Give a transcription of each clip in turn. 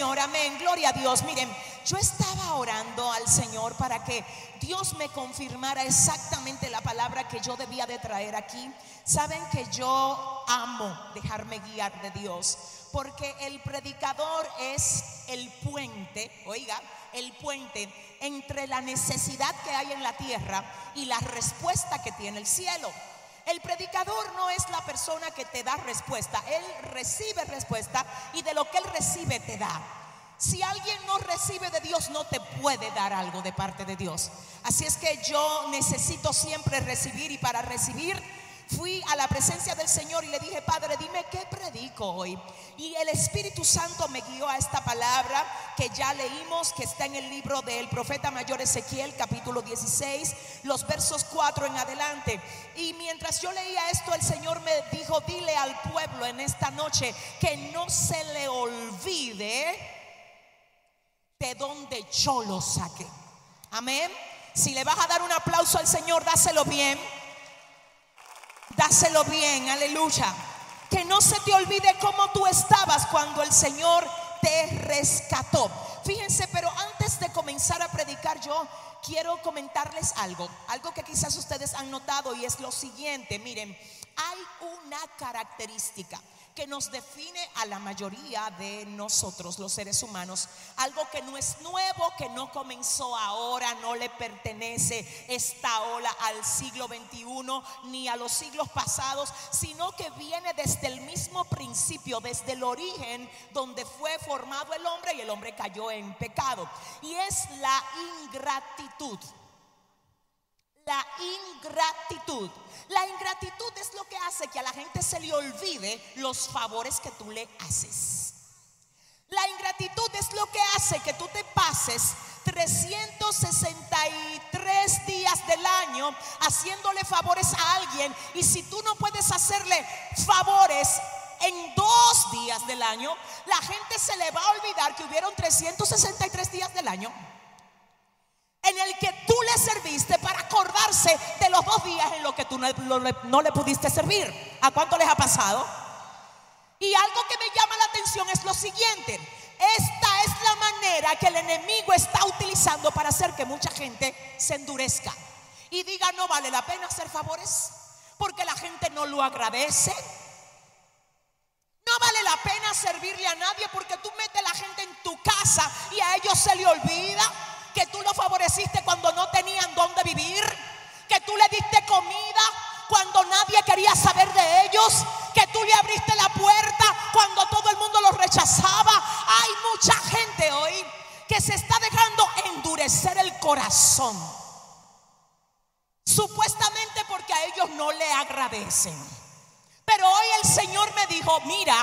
Amén, gloria a Dios. Miren, yo estaba orando al Señor para que Dios me confirmara exactamente la palabra que yo debía de traer aquí. Saben que yo amo dejarme guiar de Dios, porque el predicador es el puente, oiga, el puente entre la necesidad que hay en la tierra y la respuesta que tiene el cielo. El predicador no es la persona que te da respuesta, él recibe respuesta y de lo que él recibe te da. Si alguien no recibe de Dios, no te puede dar algo de parte de Dios. Así es que yo necesito siempre recibir y para recibir fui a la presencia del Señor y le dije, Padre, dime qué predico hoy. Y el Espíritu Santo me guió a esta palabra que ya leímos, que está en el libro del profeta mayor Ezequiel, capítulo 16, los versos 4 en adelante. Y mientras yo leía esto, el Señor me dijo, dile al pueblo en esta noche que no se le olvide de donde yo lo saqué. Amén. Si le vas a dar un aplauso al Señor, dáselo bien. Dáselo bien, aleluya. Que no se te olvide cómo tú estabas cuando el Señor te rescató. Fíjense, pero antes de comenzar a predicar yo quiero comentarles algo, algo que quizás ustedes han notado y es lo siguiente, miren, hay una característica que nos define a la mayoría de nosotros, los seres humanos. Algo que no es nuevo, que no comenzó ahora, no le pertenece esta ola al siglo XXI ni a los siglos pasados, sino que viene desde el mismo principio, desde el origen donde fue formado el hombre y el hombre cayó en pecado. Y es la ingratitud la ingratitud. La ingratitud es lo que hace que a la gente se le olvide los favores que tú le haces. La ingratitud es lo que hace que tú te pases 363 días del año haciéndole favores a alguien y si tú no puedes hacerle favores en dos días del año, la gente se le va a olvidar que hubieron 363 días del año en el que tú le serviste para acordarse de los dos días en los que tú no, le pudiste servir. ¿A cuánto les ha pasado? Y algo que me llama la atención es lo siguiente. Esta es la manera que el enemigo está utilizando para hacer que mucha gente se endurezca y diga no vale la pena hacer favores porque la gente no lo agradece. No vale la pena servirle a nadie porque tú metes a la gente en tu casa y a ellos se le olvida que tú lo favoreciste cuando no tenían dónde vivir, que tú le diste comida cuando nadie quería saber de ellos, que tú le abriste la puerta cuando todo el mundo los rechazaba. Hay mucha gente hoy que se está dejando endurecer el corazón, supuestamente porque a ellos no le agradecen. Pero hoy el Señor me dijo, mira,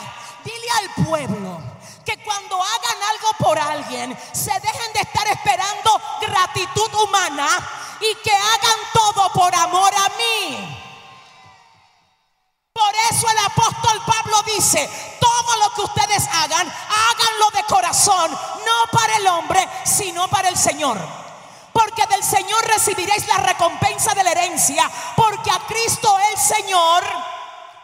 dile al pueblo que cuando hagan algo por alguien, se dejen de estar esperando gratitud humana y que hagan todo por amor a mí. Por eso el apóstol Pablo dice, todo lo que ustedes hagan, háganlo de corazón, no para el hombre, sino para el Señor. Porque del Señor recibiréis la recompensa de la herencia, porque a Cristo el Señor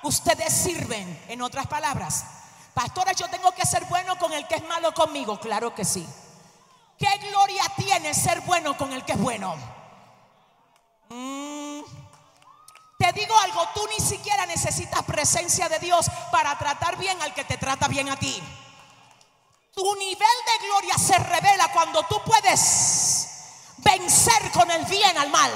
ustedes sirven, en otras palabras. Pastora, yo tengo que ser bueno con el que es malo conmigo. Claro que sí. ¿Qué gloria tiene ser bueno con el que es bueno? Mm. Te digo algo, tú ni siquiera necesitas presencia de Dios para tratar bien al que te trata bien a ti. Tu nivel de gloria se revela cuando tú puedes vencer con el bien al mal.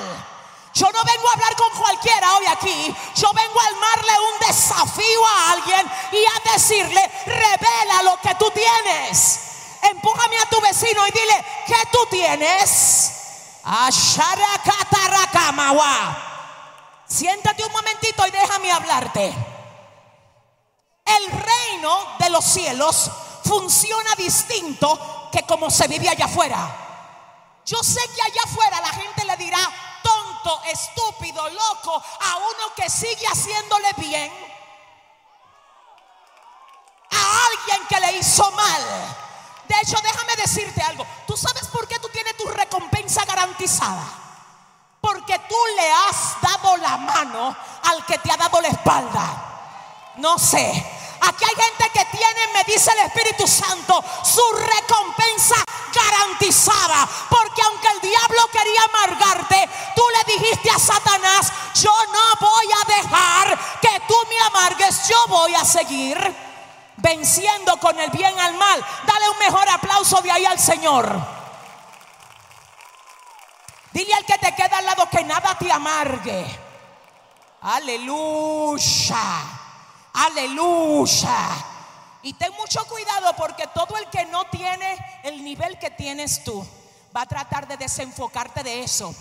Yo no vengo a hablar con cualquiera hoy aquí. Yo vengo a armarle un desafío a alguien y a decirle, revela lo que tú tienes. Empújame a tu vecino y dile, ¿qué tú tienes? Siéntate un momentito y déjame hablarte. El reino de los cielos funciona distinto que como se vive allá afuera. Yo sé que allá afuera la gente le dirá, estúpido, loco, a uno que sigue haciéndole bien, a alguien que le hizo mal. De hecho, déjame decirte algo. ¿Tú sabes por qué tú tienes tu recompensa garantizada? Porque tú le has dado la mano al que te ha dado la espalda. No sé. ¿A Aquí hay gente que tiene, me dice el Espíritu Santo, su recompensa garantizada. Porque aunque el diablo quería amargarte, tú le dijiste a Satanás, yo no voy a dejar que tú me amargues, yo voy a seguir venciendo con el bien al mal. Dale un mejor aplauso de ahí al Señor. Dile al que te queda al lado que nada te amargue. Aleluya. Aleluya. Y ten mucho cuidado porque todo el que no tiene el nivel que tienes tú va a tratar de desenfocarte de eso.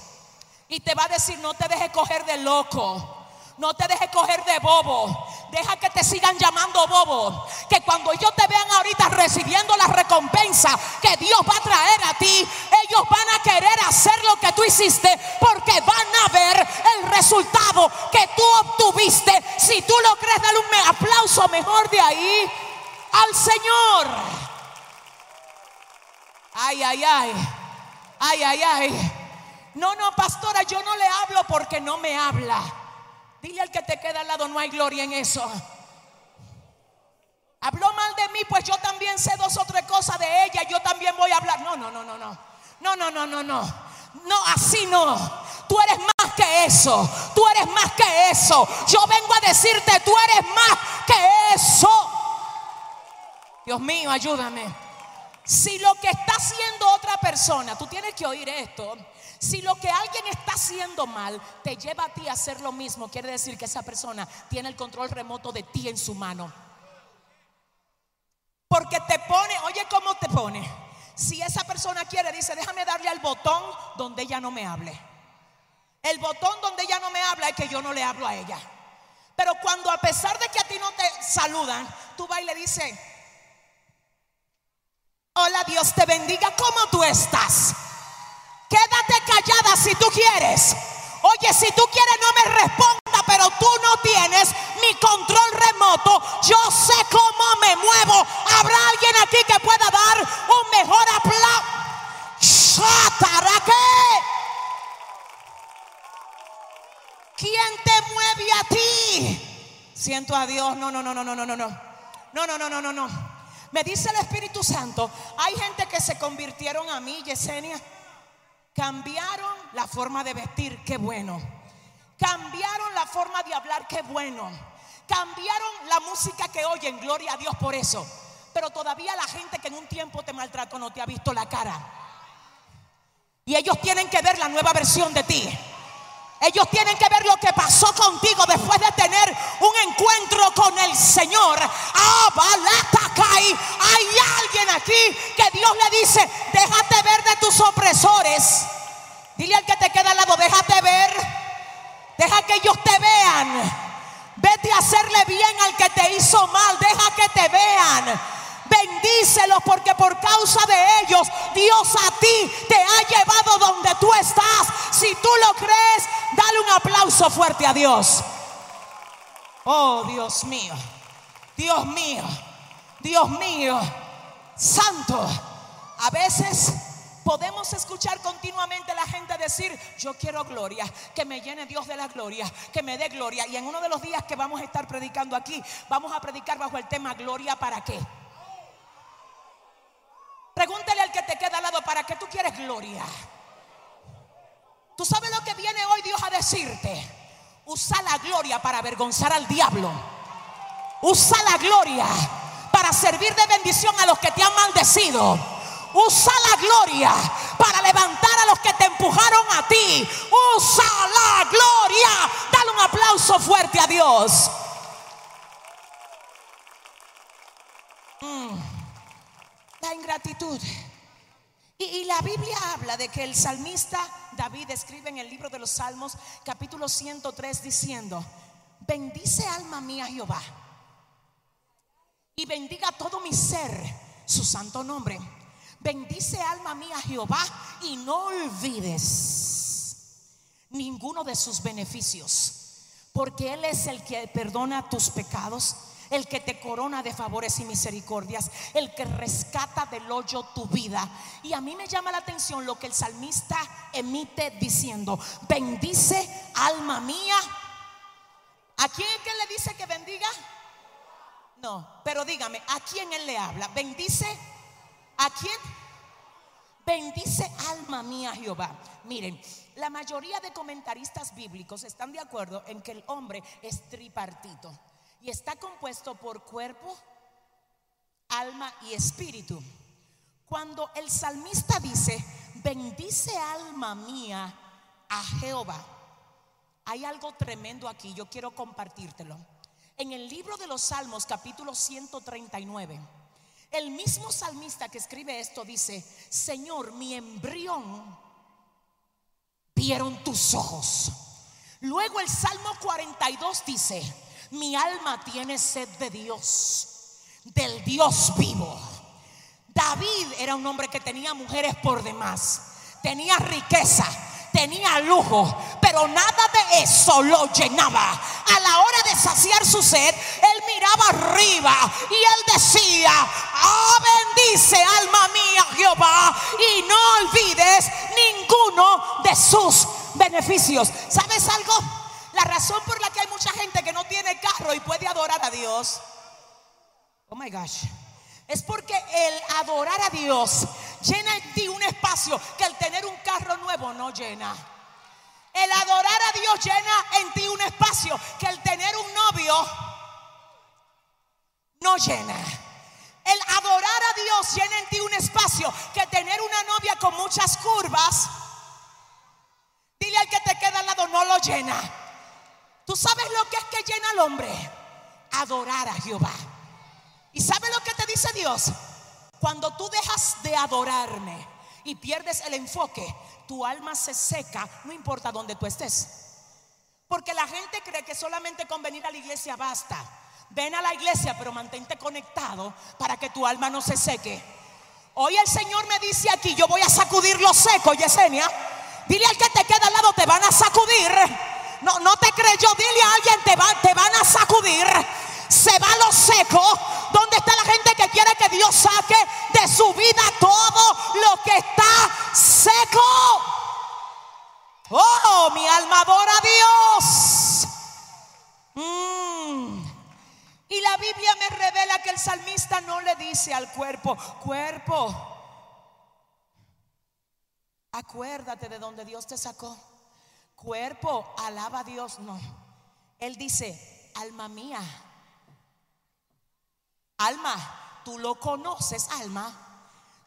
Y te va a decir, no te dejes coger de loco. No te dejes coger de bobo. Deja que te sigan llamando bobo. Que cuando ellos te vean ahorita recibiendo la recompensa que Dios va a traer a ti, ellos van a querer hacer lo que tú hiciste porque van a ver el resultado que tú obtuviste. Si tú lo crees, dale un aplauso mejor de ahí al Señor. Ay, ay, ay. Ay, ay, ay. No, no, pastora, yo no le hablo porque no me habla. Dile al que te queda al lado, no hay gloria en eso. Habló mal de mí, pues yo también sé dos o tres cosas de ella, yo también voy a hablar. No, no, no, no, no. No, no, no, no, no. No, así no. Tú eres más que eso. Tú eres más que eso. Yo vengo a decirte, tú eres más que eso. Dios mío, ayúdame. Si lo que está haciendo otra persona, tú tienes que oír esto. Si lo que alguien está haciendo mal te lleva a ti a hacer lo mismo, quiere decir que esa persona tiene el control remoto de ti en su mano. Porque te pone, oye, ¿cómo te pone? Si esa persona quiere, dice, déjame darle al botón donde ella no me hable. El botón donde ella no me habla es que yo no le hablo a ella. Pero cuando a pesar de que a ti no te saludan, tú vas y le dices, hola Dios te bendiga, ¿cómo tú estás? Quédate callada si tú quieres. Oye, si tú quieres no me responda, pero tú no tienes mi control remoto. Yo sé cómo me muevo. Habrá alguien aquí que pueda dar un mejor aplauso. ¿Quién te mueve a ti? Siento a Dios. No, no, no, no, no, no, no, no. No, no, no, no, no, no. Me dice el Espíritu Santo. Hay gente que se convirtieron a mí, Yesenia Cambiaron la forma de vestir, qué bueno. Cambiaron la forma de hablar, qué bueno. Cambiaron la música que oyen, gloria a Dios por eso. Pero todavía la gente que en un tiempo te maltrató no te ha visto la cara. Y ellos tienen que ver la nueva versión de ti. Ellos tienen que ver lo que pasó contigo después de tener un encuentro con el Señor. Hay alguien aquí que Dios le dice, déjate ver de tus opresores. Dile al que te queda al lado, déjate ver. Deja que ellos te vean. Vete a hacerle bien al que te hizo mal. Deja que te vean. Bendícelos porque por causa de ellos Dios a ti te ha llevado donde tú estás. Si tú lo crees, dale un aplauso fuerte a Dios. Oh Dios mío, Dios mío, Dios mío, santo. A veces podemos escuchar continuamente a la gente decir, yo quiero gloria, que me llene Dios de la gloria, que me dé gloria. Y en uno de los días que vamos a estar predicando aquí, vamos a predicar bajo el tema gloria para qué. Pregúntale al que te queda al lado, ¿para qué tú quieres gloria? ¿Tú sabes lo que viene hoy Dios a decirte? Usa la gloria para avergonzar al diablo. Usa la gloria para servir de bendición a los que te han maldecido. Usa la gloria para levantar a los que te empujaron a ti. Usa la gloria. Dale un aplauso fuerte a Dios. Mm la ingratitud. Y, la Biblia habla de que el salmista David escribe en el libro de los Salmos, capítulo 103, diciendo: Bendice alma mía Jehová, y bendiga todo mi ser su santo nombre. Bendice alma mía Jehová, y no olvides ninguno de sus beneficios, porque Él es el que perdona tus pecados el que te corona de favores y misericordias, el que rescata del hoyo tu vida. Y a mí me llama la atención lo que el salmista emite diciendo, bendice alma mía. ¿A quién es que le dice que bendiga? No, pero dígame, ¿a quién él le habla? ¿Bendice? ¿A quién? Bendice alma mía Jehová. Miren, la mayoría de comentaristas bíblicos están de acuerdo en que el hombre es tripartito y está compuesto por cuerpo, alma y espíritu. Cuando el salmista dice, bendice alma mía a Jehová, hay algo tremendo aquí, yo quiero compartírtelo. En el libro de los Salmos, capítulo 139, el mismo salmista que escribe esto dice, Señor, mi embrión vieron tus ojos. Luego el Salmo 42 dice, mi alma tiene sed de Dios, del Dios vivo. David era un hombre que tenía mujeres por demás, tenía riqueza, tenía lujo, pero nada de eso lo llenaba. A la hora de saciar su sed, él miraba arriba y él decía, ah, bendice alma mía Jehová y no olvides ninguno de sus beneficios. ¿Sabes algo? La razón por la que hay mucha gente que no tiene carro y puede adorar a Dios. Oh my gosh es porque el adorar a Dios llena en ti un espacio que el tener un carro nuevo no llena. El adorar a Dios llena en ti un espacio que el tener un novio no llena. El adorar a Dios llena en ti un espacio que tener una novia con muchas curvas, dile al que te queda al lado, no lo llena. ¿Tú sabes lo que es que llena al hombre? Adorar a Jehová. ¿Y sabe lo que te dice Dios? Cuando tú dejas de adorarme y pierdes el enfoque, tu alma se seca, no importa dónde tú estés. Porque la gente cree que solamente con venir a la iglesia basta. Ven a la iglesia, pero mantente conectado para que tu alma no se seque. Hoy el Señor me dice aquí, yo voy a sacudir lo seco, Yesenia. Dile al que te queda al lado, te van a sacudir. No, no te creyó, dile a alguien, te, va, van a sacudir se va lo seco. ¿Dónde está la gente que quiere que Dios saque de su vida todo lo que está seco? Oh, mi alma adora a Dios. Mm. Y la Biblia me revela que el salmista no le dice al cuerpo, cuerpo, acuérdate de donde Dios te sacó. Cuerpo, alaba a Dios. No. Él dice, alma mía, Alma, tú lo conoces, alma.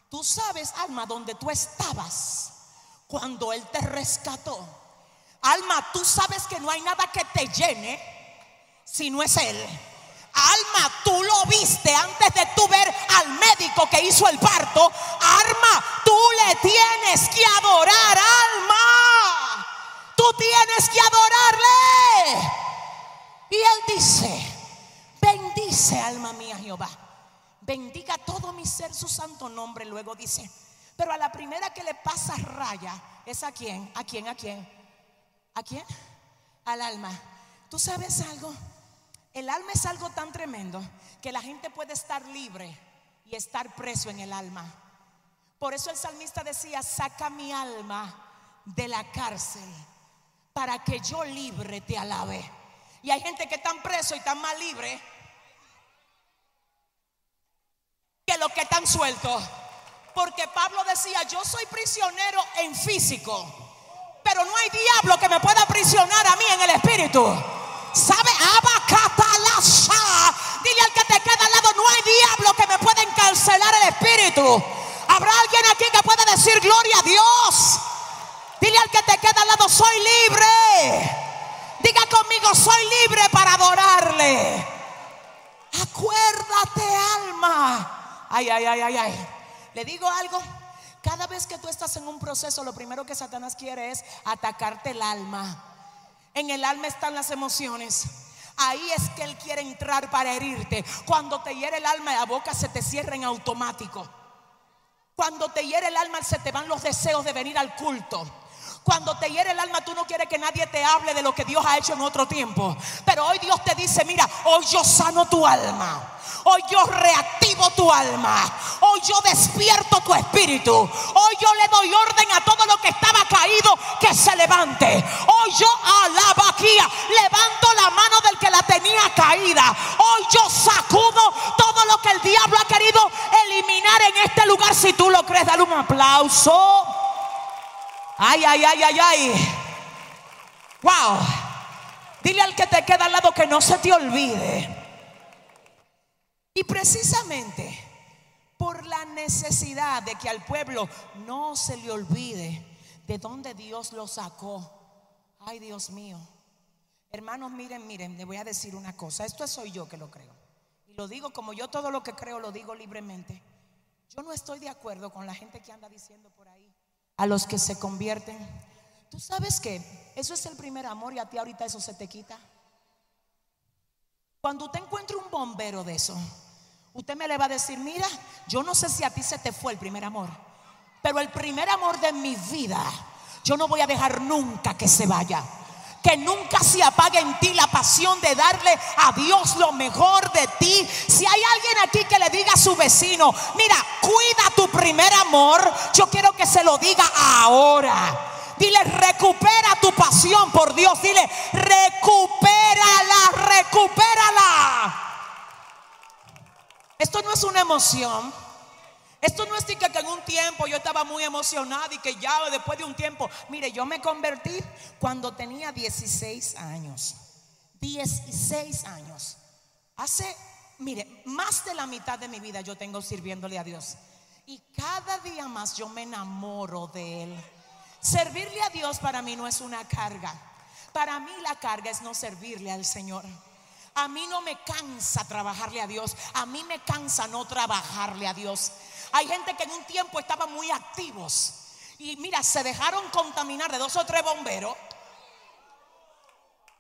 Tú sabes, alma, donde tú estabas cuando Él te rescató. Alma, tú sabes que no hay nada que te llene si no es Él. Alma, tú lo viste antes de tú ver al médico que hizo el parto. Alma, tú le tienes que adorar, alma. Tienes que adorarle. Y Él dice, Bendice alma mía Jehová. Bendiga todo mi ser su santo nombre. Luego dice, pero a la primera que le pasa raya es a quién, a quién, a quién, a quién, al alma. ¿Tú sabes algo? El alma es algo tan tremendo que la gente puede estar libre y estar preso en el alma. Por eso el salmista decía, saca mi alma de la cárcel para que yo libre te alabe. Y hay gente que están preso y están más libre que los que están sueltos. Porque Pablo decía, yo soy prisionero en físico, pero no hay diablo que me pueda prisionar a mí en el espíritu. ¿Sabe? Dile al que te queda al lado, no hay diablo que me pueda encarcelar el espíritu. Habrá alguien aquí que pueda decir gloria a Dios. Dile al que te queda al lado, soy libre. Diga conmigo, soy libre para adorarle. Acuérdate, alma. Ay, ay, ay, ay, ay. Le digo algo. Cada vez que tú estás en un proceso, lo primero que Satanás quiere es atacarte el alma. En el alma están las emociones. Ahí es que Él quiere entrar para herirte. Cuando te hiere el alma, la boca se te cierra en automático. Cuando te hiere el alma, se te van los deseos de venir al culto. Cuando te hiere el alma, tú no quieres que nadie te hable de lo que Dios ha hecho en otro tiempo. Pero hoy Dios te dice, mira, hoy yo sano tu alma. Hoy yo reactivo tu alma. Hoy yo despierto tu espíritu. Hoy yo le doy orden a todo lo que estaba caído que se levante. Hoy yo alaba aquí. Levanto la mano del que la tenía caída. Hoy yo sacudo todo lo que el diablo ha querido eliminar en este lugar. Si tú lo crees, dale un aplauso. Ay, ay, ay, ay, ay. Wow. Dile al que te queda al lado que no se te olvide. Y precisamente por la necesidad de que al pueblo no se le olvide de dónde Dios lo sacó. Ay, Dios mío. Hermanos, miren, miren, le voy a decir una cosa. Esto soy yo que lo creo. Y lo digo como yo todo lo que creo lo digo libremente. Yo no estoy de acuerdo con la gente que anda diciendo por a los que se convierten. Tú sabes que eso es el primer amor y a ti ahorita eso se te quita. Cuando usted encuentre un bombero de eso, usted me le va a decir, mira, yo no sé si a ti se te fue el primer amor, pero el primer amor de mi vida, yo no voy a dejar nunca que se vaya. Que nunca se apague en ti la pasión de darle a Dios lo mejor de ti. Si hay alguien aquí que le diga a su vecino, mira, cuida tu primer amor, yo quiero que se lo diga ahora. Dile, recupera tu pasión por Dios. Dile, recupérala, recupérala. Esto no es una emoción. Esto no es que, en un tiempo yo estaba muy emocionada y que ya después de un tiempo, mire, yo me convertí cuando tenía 16 años. 16 años. Hace, mire, más de la mitad de mi vida yo tengo sirviéndole a Dios. Y cada día más yo me enamoro de Él. Servirle a Dios para mí no es una carga. Para mí la carga es no servirle al Señor. A mí no me cansa trabajarle a Dios. A mí me cansa no trabajarle a Dios. Hay gente que en un tiempo estaban muy activos. Y mira, se dejaron contaminar de dos o tres bomberos.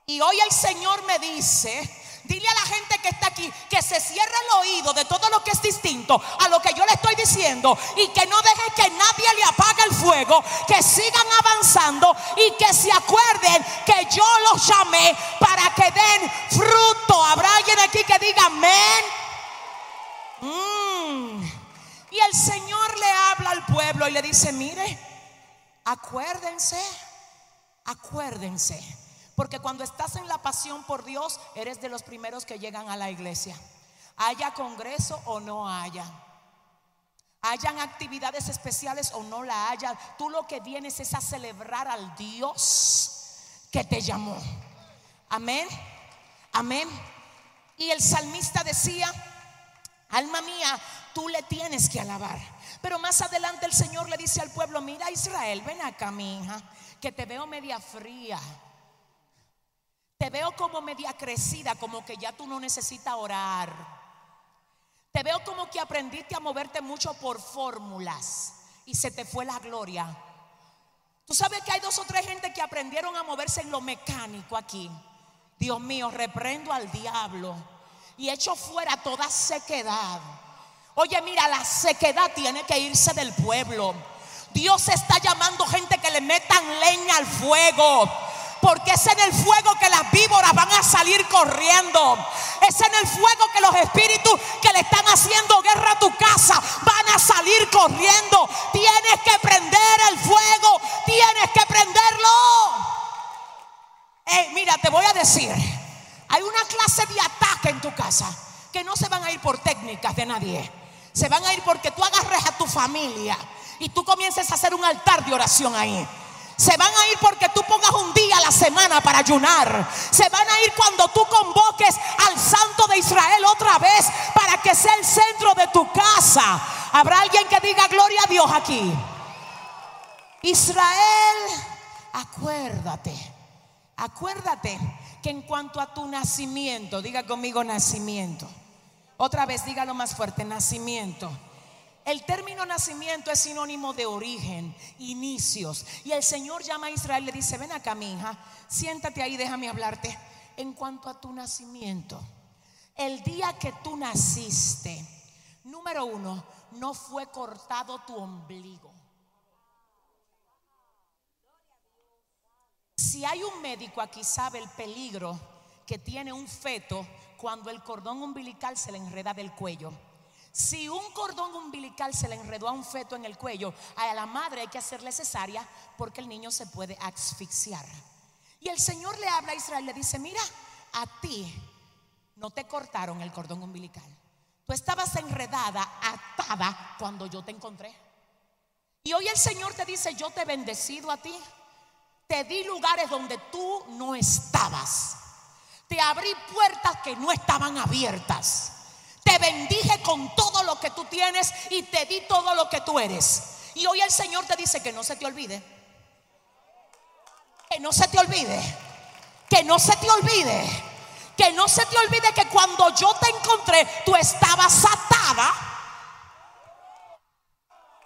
Y hoy el Señor me dice Dile a la gente que está aquí que se cierre el oído de todo lo que es distinto a lo que yo le estoy diciendo y que no deje que nadie le apague el fuego, que sigan avanzando y que se acuerden que yo los llamé para que den fruto. ¿Habrá alguien aquí que diga amén? Mm. Y el Señor le habla al pueblo y le dice, mire, acuérdense, acuérdense porque cuando estás en la pasión por Dios, eres de los primeros que llegan a la iglesia. Haya congreso o no haya. Hayan actividades especiales o no la haya. Tú lo que vienes es a celebrar al Dios que te llamó. Amén. Amén. Y el salmista decía, alma mía, tú le tienes que alabar. Pero más adelante el Señor le dice al pueblo, mira Israel, ven acá mi hija, que te veo media fría. Te veo como media crecida, como que ya tú no necesitas orar. Te veo como que aprendiste a moverte mucho por fórmulas y se te fue la gloria. Tú sabes que hay dos o tres gente que aprendieron a moverse en lo mecánico aquí. Dios mío, reprendo al diablo y echo fuera toda sequedad. Oye, mira, la sequedad tiene que irse del pueblo. Dios está llamando gente que le metan leña al fuego porque es en el fuego que las víboras van a salir corriendo. Es en el fuego que los espíritus que le están haciendo guerra a tu casa van a salir corriendo. Tienes que prender el fuego. Tienes que prenderlo. mira, te voy a decir. Hay una clase de ataque en tu casa que no se van a ir por técnicas de nadie. Se van a ir porque tú agarres a tu familia y tú comiences a hacer un altar de oración ahí. Se van a ir porque tú pongas un día a la semana para ayunar. Se van a ir cuando tú convoques al Santo de Israel otra vez para que sea el centro de tu casa. Habrá alguien que diga gloria a Dios aquí. Israel, acuérdate, acuérdate que en cuanto a tu nacimiento, diga conmigo nacimiento. Otra vez, dígalo más fuerte, nacimiento. El término nacimiento es sinónimo de origen, inicios. Y el Señor llama a Israel y le dice, ven acá mi hija, siéntate ahí, déjame hablarte. En cuanto a tu nacimiento, el día que tú naciste, número uno, no fue cortado tu ombligo. Si hay un médico aquí sabe el peligro que tiene un feto cuando el cordón umbilical se le enreda del cuello. Si un cordón umbilical se le enredó a un feto en el cuello, a la madre hay que hacerle cesárea porque el niño se puede asfixiar. Y el Señor le habla a Israel, le dice, mira, a ti no te cortaron el cordón umbilical. Tú estabas enredada, atada cuando yo te encontré. Y hoy el Señor te dice, yo te he bendecido a ti. Te di lugares donde tú no estabas. Te abrí puertas que no estaban abiertas. Te bendije con todo lo que tú tienes y te di todo lo que tú eres. Y hoy el Señor te dice que no se te olvide. Que no se te olvide. Que no se te olvide. Que no se te olvide que cuando yo te encontré, tú estabas atada.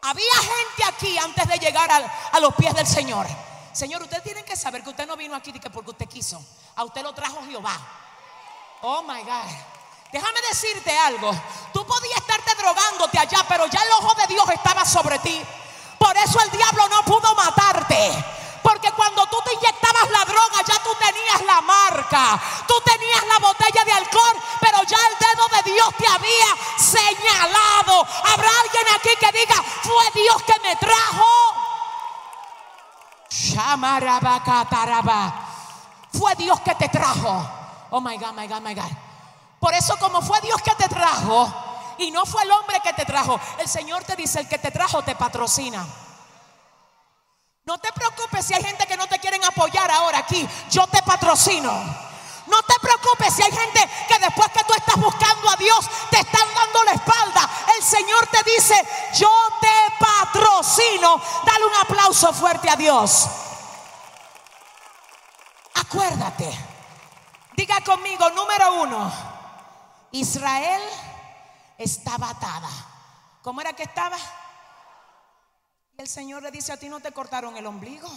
Había gente aquí antes de llegar a, los pies del Señor. Señor, ustedes tienen que saber que usted no vino aquí porque usted quiso. A usted lo trajo Jehová. Oh my God. Déjame decirte algo. Tú podías estarte drogándote allá, pero ya el ojo de Dios estaba sobre ti. Por eso el diablo no pudo matarte. Porque cuando tú te inyectabas la droga, ya tú tenías la marca, tú tenías la botella de alcohol, pero ya el dedo de Dios te había señalado. Habrá alguien aquí que diga, fue Dios que me trajo. Fue Dios que te trajo. Oh my God, my God, my God. Por eso, como fue Dios que te trajo y no fue el hombre que te trajo, el Señor te dice: el que te trajo te patrocina. No te preocupes si hay gente que no te quieren apoyar ahora aquí. Yo te patrocino. No te preocupes si hay gente que después que tú estás buscando a Dios te están dando la espalda. El Señor te dice, yo te patrocino. Dale un aplauso fuerte a Dios. Acuérdate. Diga conmigo, número uno. Israel estaba atada. ¿Cómo era que estaba? El Señor le dice, a ti no te cortaron el ombligo.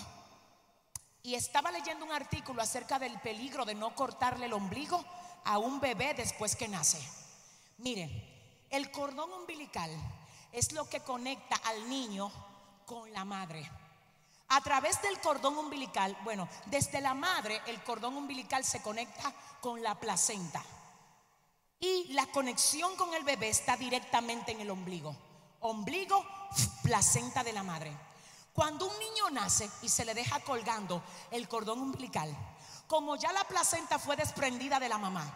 Y estaba leyendo un artículo acerca del peligro de no cortarle el ombligo a un bebé después que nace. Mire, el cordón umbilical es lo que conecta al niño con la madre. A través del cordón umbilical, bueno, desde la madre el cordón umbilical se conecta con la placenta. Y la conexión con el bebé está directamente en el ombligo. Ombligo placenta de la madre. Cuando un niño nace y se le deja colgando el cordón umbilical, como ya la placenta fue desprendida de la mamá,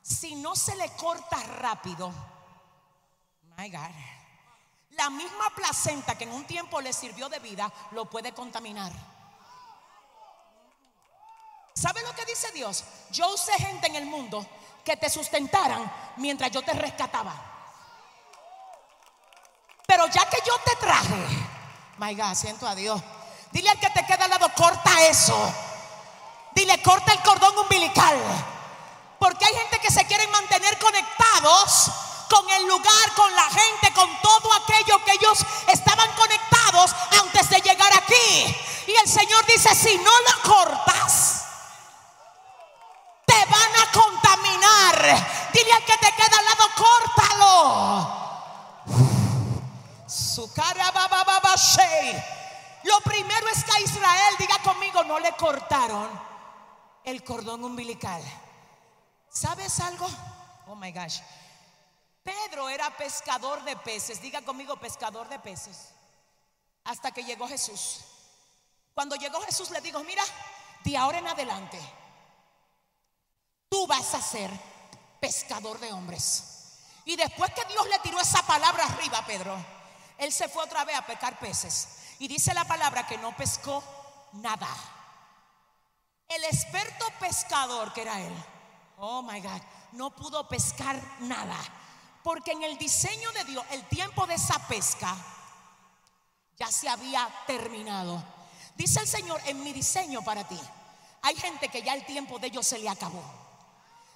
si no se le corta rápido, my God, la misma placenta que en un tiempo le sirvió de vida lo puede contaminar. ¿Sabe lo que dice Dios? Yo usé gente en el mundo que te sustentaran mientras yo te rescataba. Pero ya que yo te traje, my siento a Dios. Dile al que te queda al lado, corta eso. Dile, corta el cordón umbilical. Porque hay gente que se quiere mantener conectados con el lugar, con la gente, con todo aquello que ellos estaban conectados antes de llegar aquí. Y el Señor dice, si no lo cortas, te van a contaminar. Dile al que te queda al lado, córtalo. Su cara Lo primero es que a Israel, diga conmigo, no le cortaron el cordón umbilical. ¿Sabes algo? Oh my gosh. Pedro era pescador de peces, diga conmigo pescador de peces, hasta que llegó Jesús. Cuando llegó Jesús le dijo, mira, de ahora en adelante, tú vas a ser pescador de hombres. Y después que Dios le tiró esa palabra arriba Pedro, él se fue otra vez a pescar peces. Y dice la palabra que no pescó nada. El experto pescador que era él, oh my God, no pudo pescar nada. Porque en el diseño de Dios, el tiempo de esa pesca ya se había terminado. Dice el Señor, en mi diseño para ti, hay gente que ya el tiempo de ellos se le acabó.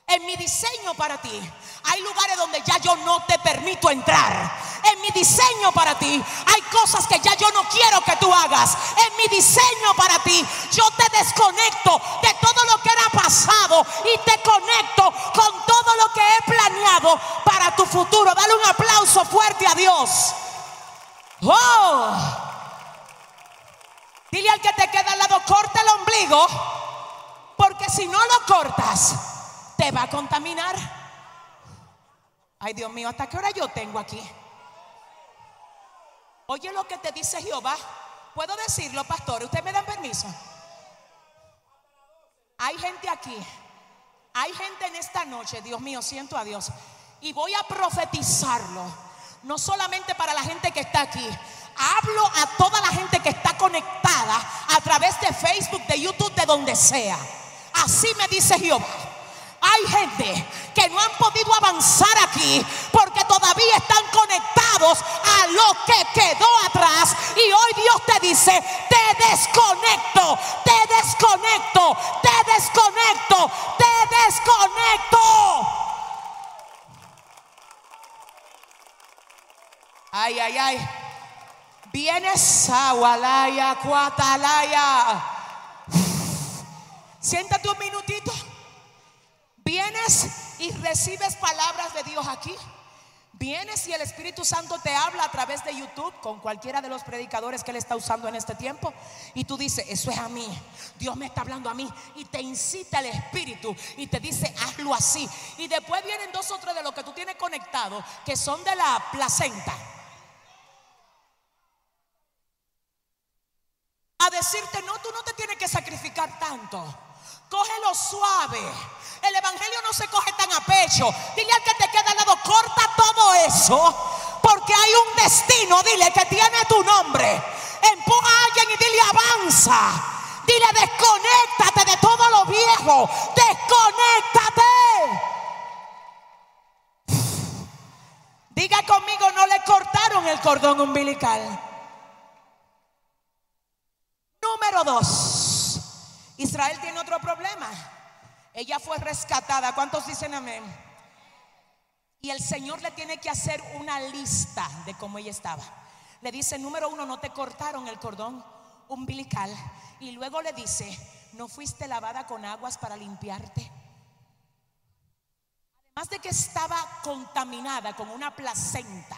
En mi diseño para ti hay lugares donde ya yo no te permito entrar. En mi diseño para ti hay cosas que ya yo no quiero que tú hagas. En mi diseño para ti yo te desconecto de todo lo que era pasado y te conecto con todo lo que he planeado para tu futuro. Dale un aplauso fuerte a Dios. Oh. Dile al que te queda al lado, corta el ombligo, porque si no lo cortas, te va a contaminar. Ay, Dios mío, ¿hasta qué hora yo tengo aquí? Oye lo que te dice Jehová. ¿Puedo decirlo, pastor? ¿Usted me dan permiso? Hay gente aquí Hay gente en esta noche, Dios mío, siento a Dios. Y voy a profetizarlo. No solamente para la gente que está aquí. Hablo a toda la gente que está conectada a través de Facebook, de YouTube, de donde sea. Así me dice Jehová. Hay gente que no han podido avanzar aquí porque todavía están conectados a lo que quedó atrás. Y hoy Dios te dice, te desconecto, te desconecto, te desconecto, te desconecto. Ay, ay, ay. Vienes, agualaya, cuatalaya. Siéntate un minutito. Vienes y recibes palabras de Dios aquí. Vienes y el Espíritu Santo te habla a través de YouTube con cualquiera de los predicadores que Él está usando en este tiempo. Y tú dices, eso es a mí. Dios me está hablando a mí. Y te incita el Espíritu y te dice, hazlo así. Y después vienen dos o tres de los que tú tienes conectado que son de la placenta. A decirte, no, tú no te tienes que sacrificar tanto. Cógelo suave. El evangelio no se coge tan a pecho. Dile al que te queda al lado, corta todo eso. Porque hay un destino, dile, que tiene tu nombre. Empuja a alguien y dile, avanza. Dile, desconéctate de todo lo viejo. Desconéctate. Diga conmigo, no le cortaron el cordón umbilical. Número dos. Israel tiene otro problema. Ella fue rescatada. ¿Cuántos dicen amén? Y el Señor le tiene que hacer una lista de cómo ella estaba. Le dice, número uno, no te cortaron el cordón umbilical. Y luego le dice, no fuiste lavada con aguas para limpiarte. Además de que estaba contaminada con una placenta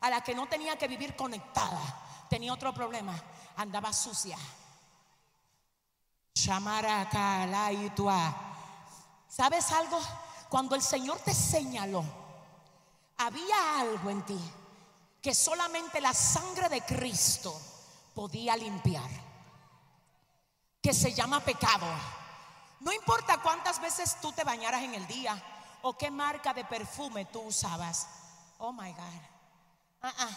a la que no tenía que vivir conectada, tenía otro problema, andaba sucia. ¿Sabes algo? Cuando el Señor te señaló, había algo en ti que solamente la sangre de Cristo podía limpiar, que se llama pecado. No importa cuántas veces tú te bañaras en el día o qué marca de perfume tú usabas. Oh my God. Ah.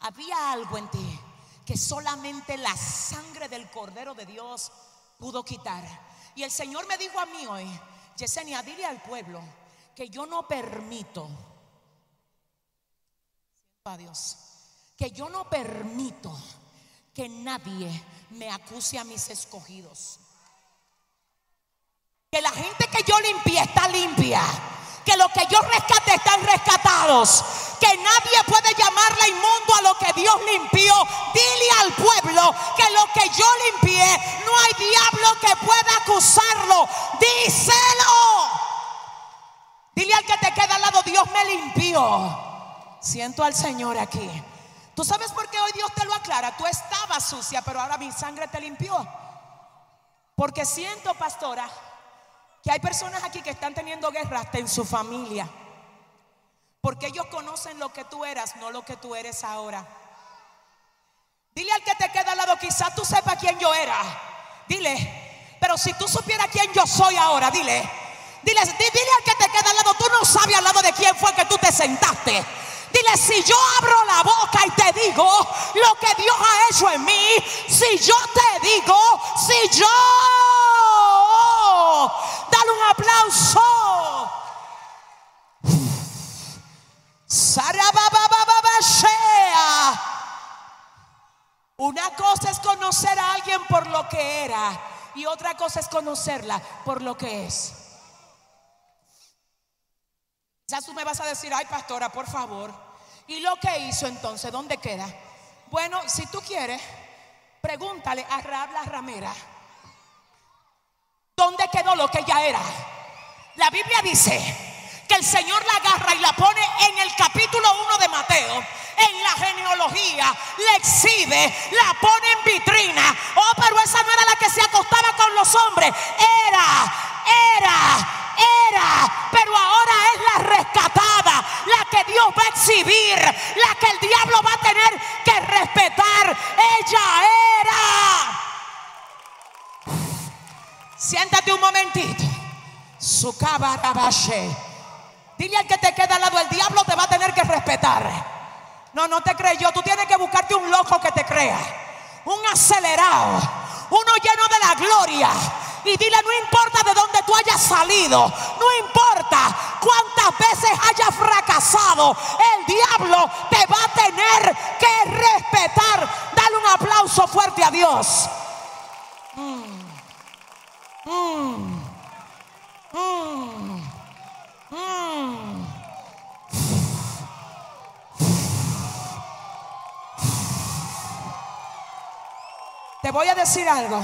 Había algo en ti que solamente la sangre del Cordero de Dios pudo quitar. Y el Señor me dijo a mí hoy, Yesenia, dile al pueblo que yo no permito, a Dios, que yo no permito que nadie me acuse a mis escogidos. Que la gente que yo limpié está limpia que lo que yo rescate están rescatados. Que nadie puede llamarle inmundo a lo que Dios limpió. Dile al pueblo que lo que yo limpié, no hay diablo que pueda acusarlo. Díselo. Dile al que te queda al lado, Dios me limpió. Siento al Señor aquí. ¿Tú sabes por qué hoy Dios te lo aclara? Tú estabas sucia, pero ahora mi sangre te limpió. Porque siento, pastora, que hay personas aquí que están teniendo guerra hasta en su familia. Porque ellos conocen lo que tú eras, no lo que tú eres ahora. Dile al que te queda al lado, quizás tú sepas quién yo era. Dile, pero si tú supieras quién yo soy ahora, dile. Dile, dile al que te queda al lado, tú no sabes al lado de quién fue que tú te sentaste. Dile, si yo abro la boca y te digo lo que Dios ha hecho en mí, si yo te digo, si yo Dale un aplauso. Una cosa es conocer a alguien por lo que era y otra cosa es conocerla por lo que es. Ya tú me vas a decir, ay pastora, por favor. ¿Y lo que hizo entonces? ¿Dónde queda? Bueno, si tú quieres, pregúntale a Rab la ramera ¿Dónde quedó lo que ella era? La Biblia dice que el Señor la agarra y la pone en el capítulo 1 de Mateo. En la genealogía, la exhibe, la pone en vitrina. Oh, pero esa no era la que se acostaba con los hombres. Era, era, era, pero ahora es la rescatada, la que Dios va a exhibir, la que el diablo va a tener que respetar. Ella era. Siéntate un momentito. Su cabarabache. Dile al que te queda al lado, el diablo te va a tener que respetar. No, no te creyó. Tú tienes que buscarte un loco que te crea. Un acelerado. Uno lleno de la gloria. Y dile, no importa de dónde tú hayas salido. No importa cuántas veces hayas fracasado. El diablo te va a tener que respetar. Dale un aplauso fuerte a Dios. Mm. Mm. Mm. Te voy a decir algo.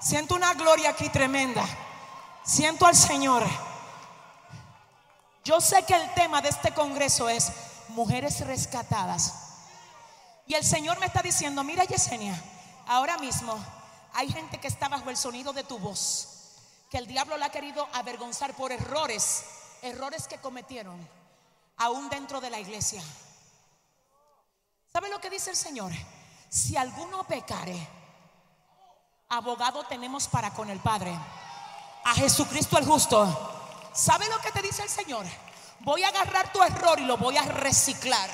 Siento una gloria aquí tremenda. Siento al Señor. Yo sé que el tema de este congreso es mujeres rescatadas. Y el Señor me está diciendo, mira Yesenia, ahora mismo hay gente que está bajo el sonido de tu voz, que el diablo la ha querido avergonzar por errores, errores que cometieron, aún dentro de la iglesia. ¿Sabe lo que dice el Señor? Si alguno pecare, abogado tenemos para con el Padre, a Jesucristo el justo. ¿Sabe lo que te dice el Señor? Voy a agarrar tu error y lo voy a reciclar.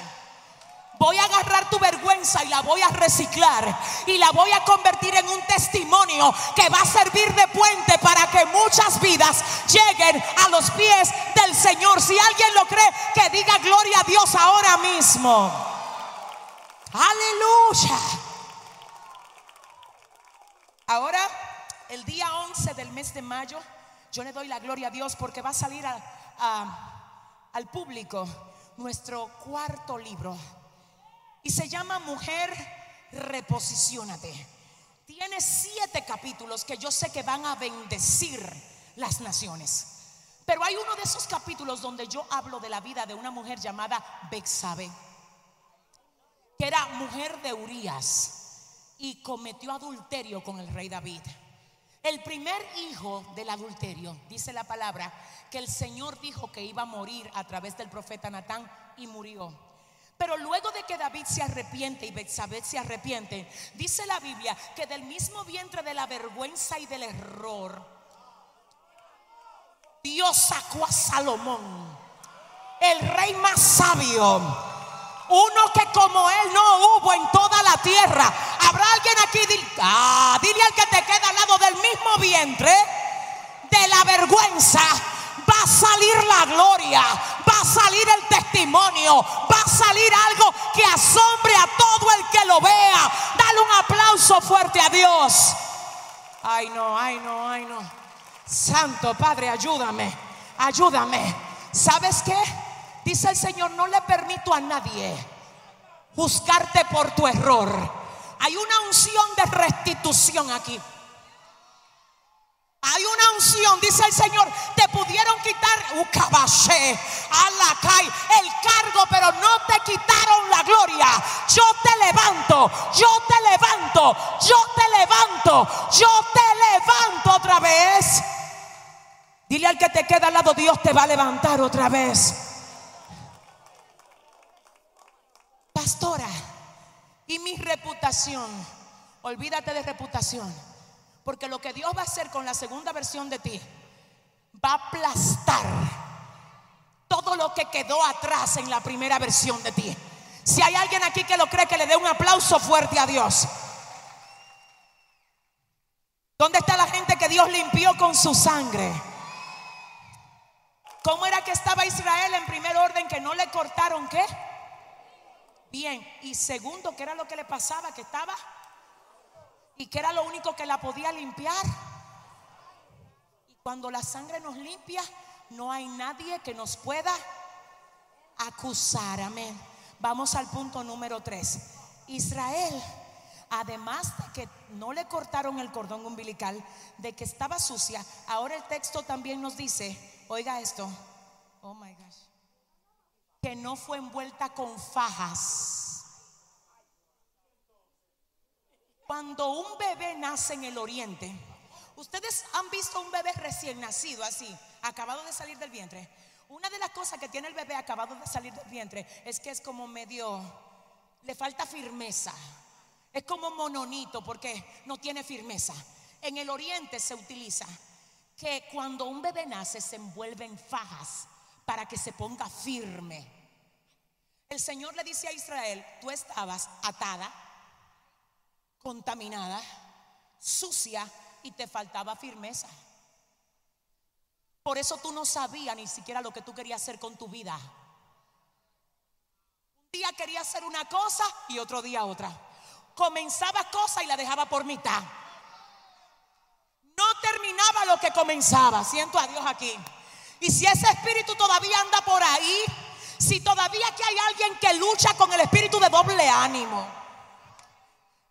Voy a agarrar tu vergüenza y la voy a reciclar y la voy a convertir en un testimonio que va a servir de puente para que muchas vidas lleguen a los pies del Señor. Si alguien lo cree, que diga gloria a Dios ahora mismo. Aleluya. Ahora, el día 11 del mes de mayo, yo le doy la gloria a Dios porque va a salir al público nuestro cuarto libro. Y se llama Mujer, reposiciónate. Tiene siete capítulos que yo sé que van a bendecir las naciones. Pero hay uno de esos capítulos donde yo hablo de la vida de una mujer llamada Bexabe, que era mujer de Urias y cometió adulterio con el rey David. El primer hijo del adulterio, dice la palabra, que el Señor dijo que iba a morir a través del profeta Natán y murió. Pero luego de que David se arrepiente y Betsabé se arrepiente, dice la Biblia que del mismo vientre de la vergüenza y del error, Dios sacó a Salomón, el rey más sabio uno que como él no hubo en toda la tierra. Habrá alguien aquí, ah, dile al que te queda al lado del mismo vientre, de la vergüenza, va a salir la gloria, va a salir el testimonio, va a salir algo que asombre a todo el que lo vea. Dale un aplauso fuerte a Dios. Ay no, ay no, ay no. Santo Padre, ayúdame, ayúdame. ¿Sabes qué? Dice el Señor, no le permito a nadie juzgarte por tu error. Hay una unción de restitución aquí. Hay una unción, dice el Señor, te pudieron quitar. Uh, el cargo, pero no te quitaron la gloria. Yo te levanto, yo te levanto, yo te levanto, yo te levanto otra vez. Dile al que te queda al lado, Dios te va a levantar otra vez. pastora, y mi reputación, olvídate de reputación, porque lo que Dios va a hacer con la segunda versión de ti, va a aplastar todo lo que quedó atrás en la primera versión de ti. Si hay alguien aquí que lo cree, que le dé un aplauso fuerte a Dios. ¿Dónde está la gente que Dios limpió con su sangre? ¿Cómo era que estaba Israel en primer orden que no le cortaron qué? Bien, y segundo, ¿qué era lo que le pasaba? Que estaba y que era lo único que la podía limpiar. Y cuando la sangre nos limpia, no hay nadie que nos pueda acusar. Amén. Vamos al punto número tres. Israel, además de que no le cortaron el cordón umbilical, de que estaba sucia, ahora el texto también nos dice, oiga esto, oh my gosh que no fue envuelta con fajas. Cuando un bebé nace en el oriente, ustedes han visto un bebé recién nacido así, acabado de salir del vientre. Una de las cosas que tiene el bebé acabado de salir del vientre es que es como medio, le falta firmeza. Es como mononito porque no tiene firmeza. En el oriente se utiliza que cuando un bebé nace se envuelve en fajas para que se ponga firme. El Señor le dice a Israel, tú estabas atada, contaminada, sucia y te faltaba firmeza. Por eso tú no sabías ni siquiera lo que tú querías hacer con tu vida. Un día quería hacer una cosa y otro día otra. Comenzaba cosa y la dejaba por mitad. No terminaba lo que comenzaba. Siento a Dios aquí. Y si ese espíritu todavía anda por ahí, si todavía aquí hay alguien que lucha con el espíritu de doble ánimo.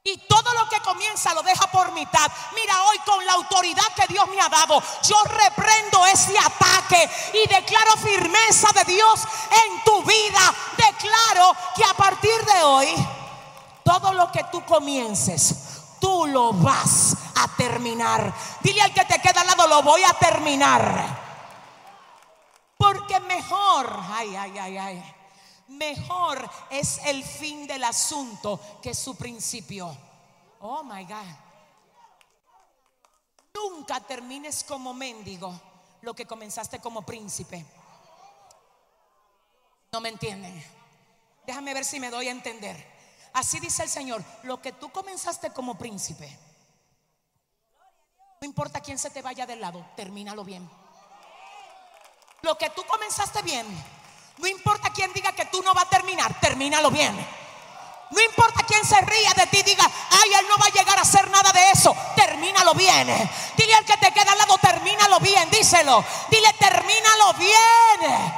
Y todo lo que comienza lo deja por mitad. Mira, hoy con la autoridad que Dios me ha dado, yo reprendo ese ataque y declaro firmeza de Dios en tu vida. Declaro que a partir de hoy, todo lo que tú comiences, tú lo vas a terminar. Dile al que te queda al lado, lo voy a terminar. Porque mejor, ay, ay, ay, ay, mejor es el fin del asunto que su principio. Oh, my God. Nunca termines como mendigo lo que comenzaste como príncipe. No me entienden. Déjame ver si me doy a entender. Así dice el Señor, lo que tú comenzaste como príncipe, no importa quién se te vaya del lado, termínalo bien. Lo que tú comenzaste bien, no importa quién diga que tú no vas a terminar, termínalo bien. No importa quién se ría de ti, diga, ay, él no va a llegar a hacer nada de eso. Termínalo bien. Dile al que te queda al lado, termínalo bien, díselo. Dile, termínalo bien.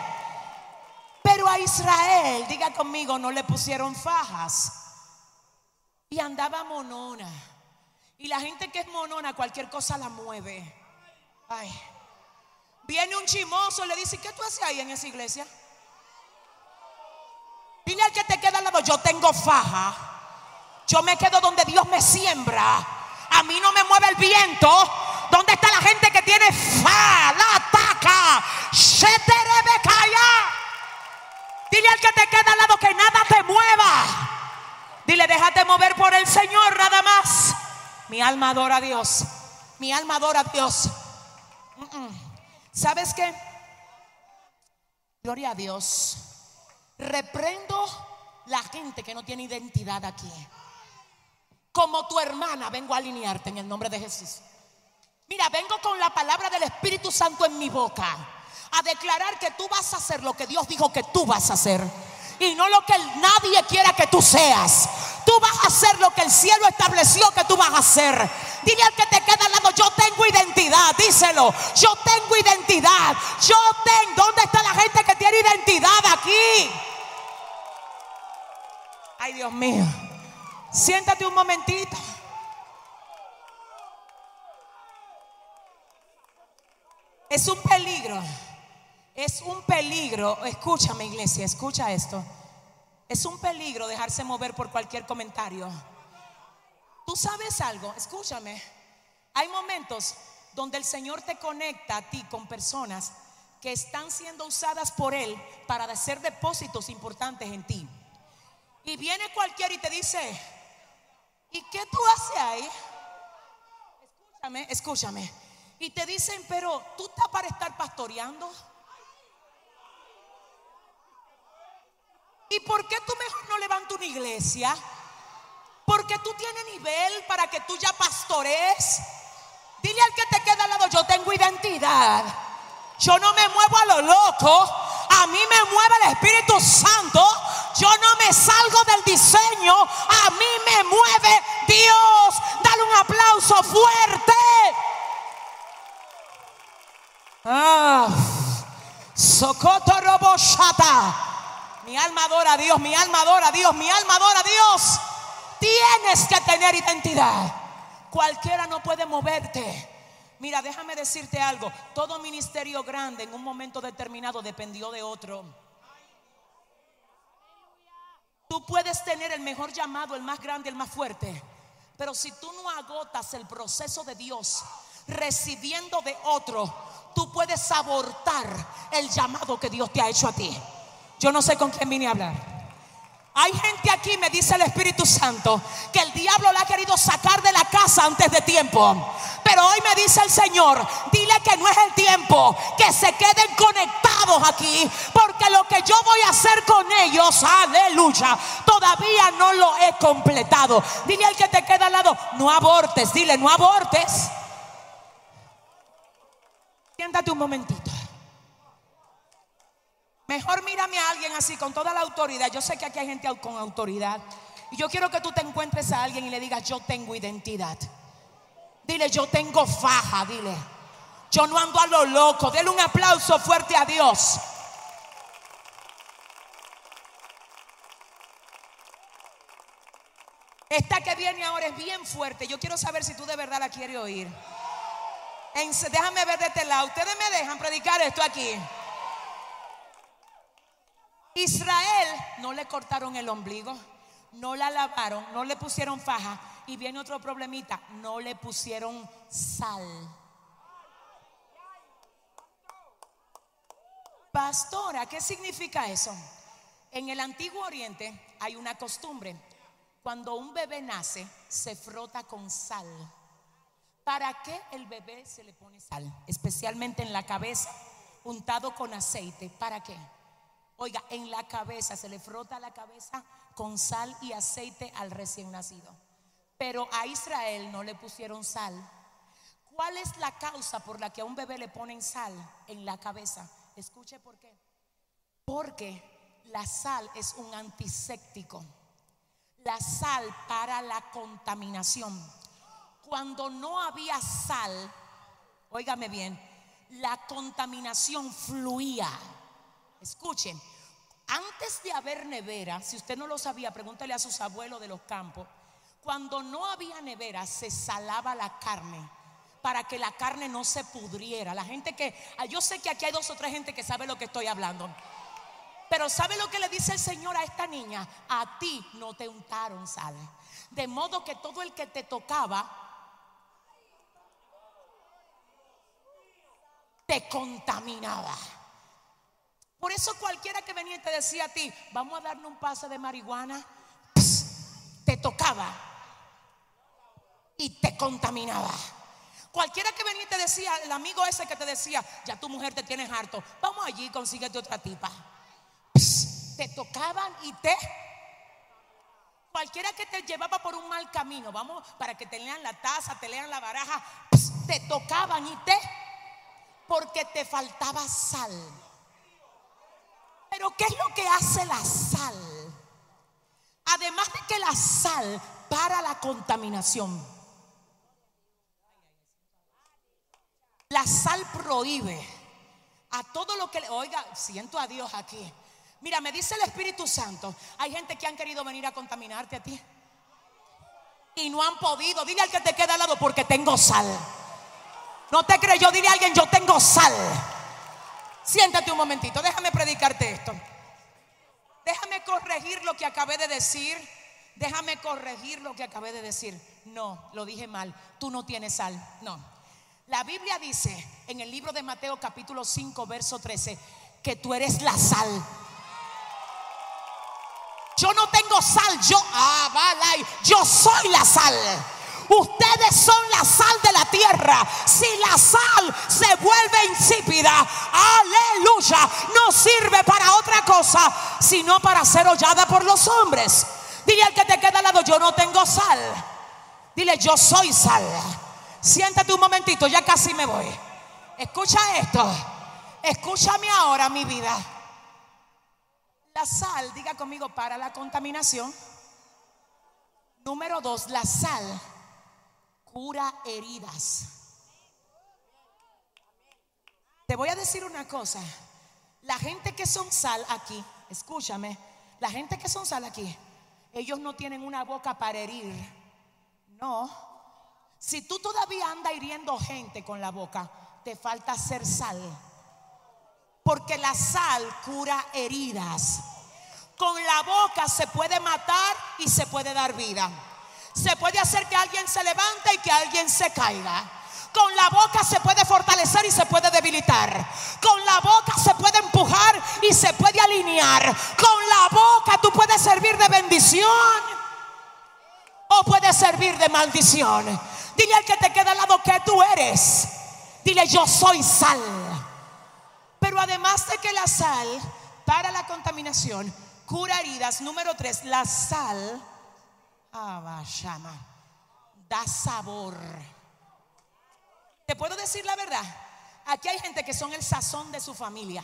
Pero a Israel, diga conmigo, no le pusieron fajas. Y andaba monona. Y la gente que es monona, cualquier cosa la mueve. Ay. Viene un chimoso y le dice, ¿qué tú haces ahí en esa iglesia? Dile al que te queda al lado, yo tengo faja. Yo me quedo donde Dios me siembra. A mí no me mueve el viento. ¿Dónde está la gente que tiene fa? La ataca. Se te Dile al que te queda al lado que nada te mueva. Dile, déjate mover por el Señor nada más. Mi alma adora a Dios. Mi alma adora a Dios. ¿Sabes qué? Gloria a Dios. Reprendo la gente que no tiene identidad aquí. Como tu hermana vengo a alinearte en el nombre de Jesús. Mira, vengo con la palabra del Espíritu Santo en mi boca a declarar que tú vas a hacer lo que Dios dijo que tú vas a hacer y no lo que nadie quiera que tú seas. Tú vas a hacer lo que el cielo estableció que tú vas a hacer. Dile al que te queda al lado, yo tengo identidad, díselo. Yo tengo identidad. Yo tengo, ¿dónde está la gente que tiene identidad aquí? Ay, Dios mío. Siéntate un momentito. Es un peligro. Es un peligro. Escúchame, iglesia, escucha esto. Es un peligro dejarse mover por cualquier comentario. Tú sabes algo, escúchame. Hay momentos donde el Señor te conecta a ti con personas que están siendo usadas por Él para hacer depósitos importantes en ti. Y viene cualquiera y te dice, ¿y qué tú haces ahí? Escúchame, escúchame. Y te dicen, pero tú estás para estar pastoreando. ¿Y por qué tú mejor no levantas una iglesia? Porque tú tienes nivel para que tú ya pastores. Dile al que te queda al lado, yo tengo identidad. Yo no me muevo a lo loco. A mí me mueve el Espíritu Santo. Yo no me salgo del diseño. A mí me mueve Dios. Dale un aplauso fuerte. Ah, Socoto Roboshata. Mi alma adora a Dios, mi alma adora a Dios, mi alma adora a Dios. Tienes que tener identidad. Cualquiera no puede moverte. Mira, déjame decirte algo. Todo ministerio grande en un momento determinado dependió de otro. Tú puedes tener el mejor llamado, el más grande, el más fuerte. Pero si tú no agotas el proceso de Dios recibiendo de otro, tú puedes abortar el llamado que Dios te ha hecho a ti. Yo no sé con quién vine a hablar. Hay gente aquí, me dice el Espíritu Santo, que el diablo la ha querido sacar de la casa antes de tiempo. Pero hoy me dice el Señor, dile que no es el tiempo, que se queden conectados aquí, porque lo que yo voy a hacer con ellos, aleluya, todavía no lo he completado. Dile al que te queda al lado, no abortes, dile, no abortes. Siéntate un momentito. Mejor mírame a alguien así, con toda la autoridad. Yo sé que aquí hay gente con autoridad. Y yo quiero que tú te encuentres a alguien y le digas, yo tengo identidad. Dile, yo tengo faja, dile. Yo no ando a lo loco. Dele un aplauso fuerte a Dios. Esta que viene ahora es bien fuerte. Yo quiero saber si tú de verdad la quieres oír. déjame ver de este lado. Ustedes me dejan predicar esto aquí. Israel no le cortaron el ombligo, no la lavaron, no le pusieron faja. Y viene otro problemita, no le pusieron sal. Pastora, ¿qué significa eso? En el antiguo oriente hay una costumbre. Cuando un bebé nace, se frota con sal. ¿Para qué el bebé se le pone sal? Especialmente en la cabeza, untado con aceite. ¿Para qué? Oiga, en la cabeza, se le frota la cabeza con sal y aceite al recién nacido. Pero a Israel no le pusieron sal. ¿Cuál es la causa por la que a un bebé le ponen sal en la cabeza? Escuche por qué. Porque la sal es un antiséptico. La sal para la contaminación. Cuando no había sal, óigame bien, la contaminación fluía. Escuchen, antes de haber nevera, si usted no lo sabía, pregúntele a sus abuelos de los campos, cuando no había nevera se salaba la carne para que la carne no se pudriera. La gente que, ah, yo sé que aquí hay dos o tres gente que sabe lo que estoy hablando. Pero ¿sabe lo que le dice el Señor a esta niña? A ti no te untaron sal. De modo que todo el que te tocaba te contaminaba. Por eso cualquiera que venía y te decía a ti, vamos a darle un pase de marihuana, te tocaba y te contaminaba. Cualquiera que venía y te decía, el amigo ese que te decía, ya tu mujer te tienes harto, vamos allí consíguete otra tipa. te tocaban y te... Cualquiera que te llevaba por un mal camino, vamos, para que te lean la taza, te lean la baraja, te tocaban y te... Porque te faltaba sal. Pero ¿qué es lo que hace la sal? Además de que la sal para la contaminación. La sal prohíbe a todo lo que le... Oiga, siento a Dios aquí. Mira, me dice el Espíritu Santo, hay gente que han querido venir a contaminarte a ti. Y no han podido. Dile al que te queda al lado porque tengo sal. No te creyó, dile a alguien, yo tengo sal. Siéntate un momentito, déjame predicarte esto. Déjame corregir lo que acabé de decir. Déjame corregir lo que acabé de decir. No, lo dije mal. Tú no tienes sal. No. La Biblia dice en el libro de Mateo capítulo 5, verso 13, que tú eres la sal. Yo no tengo sal, yo, ah, vale, yo soy la sal. Ustedes son la sal de la tierra. Si la sal se vuelve insípida, aleluya, no sirve para otra cosa, sino para ser hollada por los hombres. Dile al que te queda al lado, yo no tengo sal. Dile, yo soy sal. Siéntate un momentito, ya casi me voy. Escucha esto. Escúchame ahora, mi vida. La sal, diga conmigo, para la contaminación. Número dos, la sal cura heridas. Te voy a decir una cosa. La gente que son sal aquí, escúchame, la gente que son sal aquí, ellos no tienen una boca para herir. No. Si tú todavía andas hiriendo gente con la boca, te falta ser sal. Porque la sal cura heridas. Con la boca se puede matar y se puede dar vida se puede hacer que alguien se levante y que alguien se caiga. Con la boca se puede fortalecer y se puede debilitar. Con la boca se puede empujar y se puede alinear. Con la boca tú puedes servir de bendición o puedes servir de maldición. Dile al que te queda al lado que tú eres. Dile yo soy sal. Pero además de que la sal para la contaminación cura heridas, número tres, la sal ah, da sabor. ¿Te puedo decir la verdad? Aquí hay gente que son el sazón de su familia.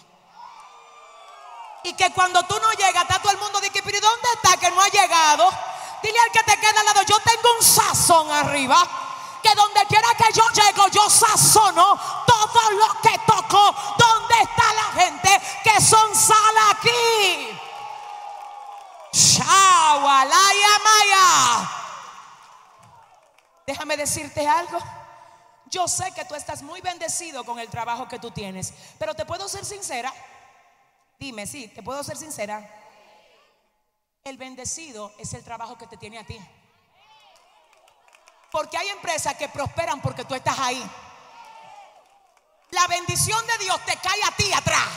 Y que cuando tú no llegas, está todo el mundo de que, ¿dónde está que no ha llegado? Dile al que te queda al lado, yo tengo un sazón arriba. Que donde quiera que yo llego, yo sazono todo lo que toco. ¿Dónde está la gente que son sal aquí? Déjame decirte algo. Yo sé que tú estás muy bendecido con el trabajo que tú tienes, pero te puedo ser sincera. Dime, sí, te puedo ser sincera. El bendecido es el trabajo que te tiene a ti. Porque hay empresas que prosperan porque tú estás ahí. La bendición de Dios te cae a ti atrás.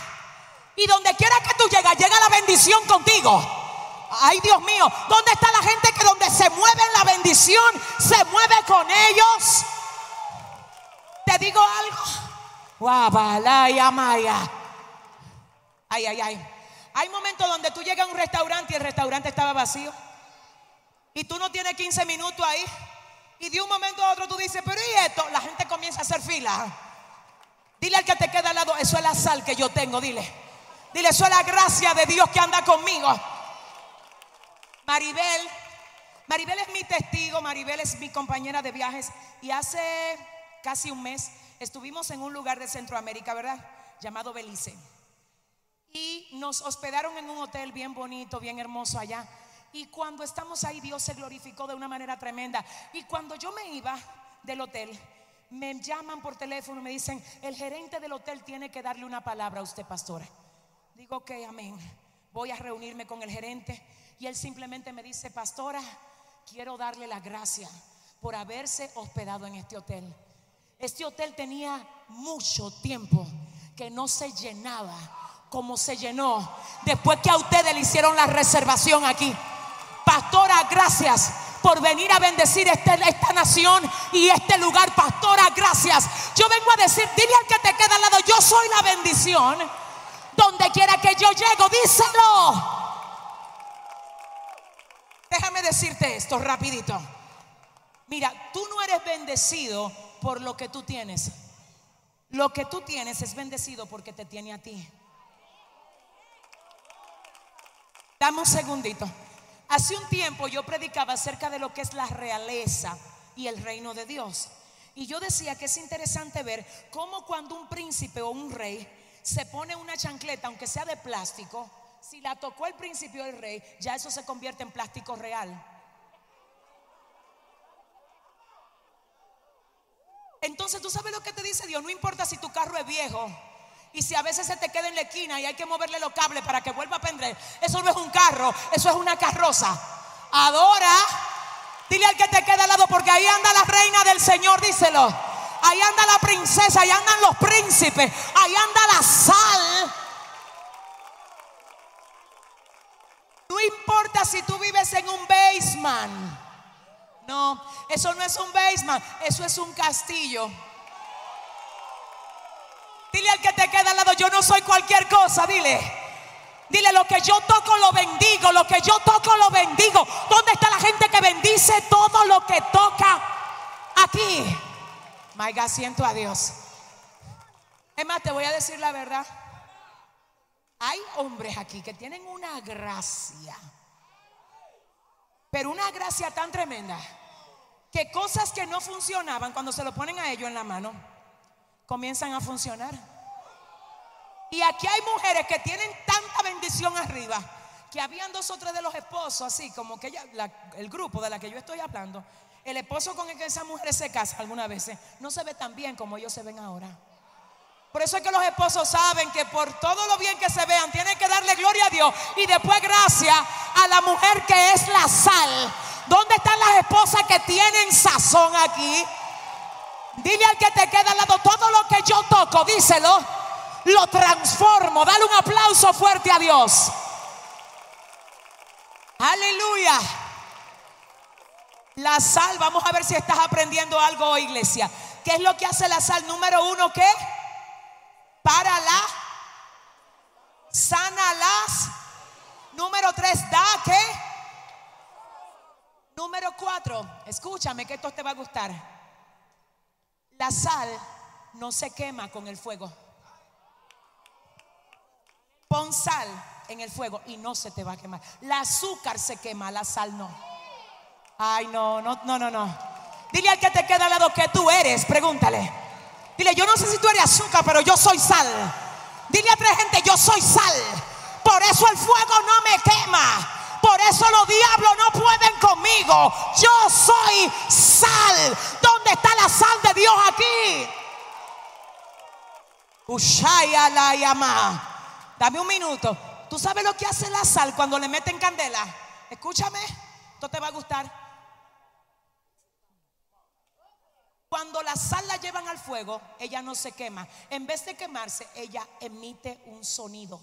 Y donde quiera que tú llegas, llega la bendición contigo. Ay, Dios mío, ¿dónde está la gente que donde se mueve la bendición, se mueve con ellos? Te digo algo. Maya. Ay, ay, ay. Hay momentos donde tú llegas a un restaurante y el restaurante estaba vacío. Y tú no tienes 15 minutos ahí. Y de un momento a otro tú dices, pero ¿y esto? La gente comienza a hacer fila. Dile al que te queda al lado, eso es la sal que yo tengo, dile. Dile, eso es la gracia de Dios que anda conmigo. Maribel, Maribel es mi testigo, Maribel es mi compañera de viajes y hace casi un mes estuvimos en un lugar de Centroamérica, ¿verdad? Llamado Belice. Y nos hospedaron en un hotel bien bonito, bien hermoso allá. Y cuando estamos ahí, Dios se glorificó de una manera tremenda. Y cuando yo me iba del hotel, me llaman por teléfono y me dicen, el gerente del hotel tiene que darle una palabra a usted, pastora. Digo, ok, amén. Voy a reunirme con el gerente y él simplemente me dice, pastora, quiero darle la gracia por haberse hospedado en este hotel. Este hotel tenía mucho tiempo que no se llenaba como se llenó después que a ustedes le hicieron la reservación aquí. Pastora, gracias por venir a bendecir este, esta nación y este lugar. Pastora, gracias. Yo vengo a decir, dile al que te queda al lado, yo soy la bendición. Donde quiera que yo llego, díselo. Decirte esto rapidito. Mira, tú no eres bendecido por lo que tú tienes. Lo que tú tienes es bendecido porque te tiene a ti. Dame un segundito. Hace un tiempo yo predicaba acerca de lo que es la realeza y el reino de Dios. Y yo decía que es interesante ver cómo cuando un príncipe o un rey se pone una chancleta, aunque sea de plástico, si la tocó el principio del rey, ya eso se convierte en plástico real. Entonces tú sabes lo que te dice Dios, no importa si tu carro es viejo y si a veces se te queda en la esquina y hay que moverle los cables para que vuelva a prender, eso no es un carro, eso es una carroza. Adora, dile al que te queda al lado porque ahí anda la reina del Señor, díselo. Ahí anda la princesa, ahí andan los príncipes, ahí anda la sal importa si tú vives en un basement. No, eso no es un basement, eso es un castillo. Dile al que te queda al lado, yo no soy cualquier cosa, dile. Dile lo que yo toco lo bendigo, lo que yo toco lo bendigo. ¿Dónde está la gente que bendice todo lo que toca aquí? My God, siento a Dios. Es más, te voy a decir la verdad. Hay hombres aquí que tienen una gracia, pero una gracia tan tremenda que cosas que no funcionaban cuando se lo ponen a ellos en la mano, comienzan a funcionar. Y aquí hay mujeres que tienen tanta bendición arriba que habían dos o tres de los esposos, así como que el grupo de la que yo estoy hablando, el esposo con el que esa mujer se casa algunas veces, no se ve tan bien como ellos se ven ahora. Por eso es que los esposos saben que por todo lo bien que se vean, tienen que darle gloria a Dios y después gracias a la mujer que es la sal. ¿Dónde están las esposas que tienen sazón aquí? Dile al que te queda al lado, todo lo que yo toco, díselo, lo transformo. Dale un aplauso fuerte a Dios. Aleluya. La sal, vamos a ver si estás aprendiendo algo, iglesia. ¿Qué es lo que hace la sal? Número uno, ¿qué? Para la, sana las. Número tres, da, ¿qué? Número cuatro, escúchame que esto te va a gustar. La sal no se quema con el fuego. Pon sal en el fuego y no se te va a quemar. La azúcar se quema, la sal no. Ay, no, no, no, no, no. Dile al que te queda al lado que tú eres, pregúntale. Dile, yo no sé si tú eres azúcar, pero yo soy sal. Dile a tres gente, yo soy sal. Por eso el fuego no me quema. Por eso los diablos no pueden conmigo. Yo soy sal. ¿Dónde está la sal de Dios aquí? Ushaya la llama. Dame un minuto. ¿Tú sabes lo que hace la sal cuando le meten candela? Escúchame, esto te va a gustar. Cuando la sal la llevan al fuego, ella no se quema. En vez de quemarse, ella emite un sonido.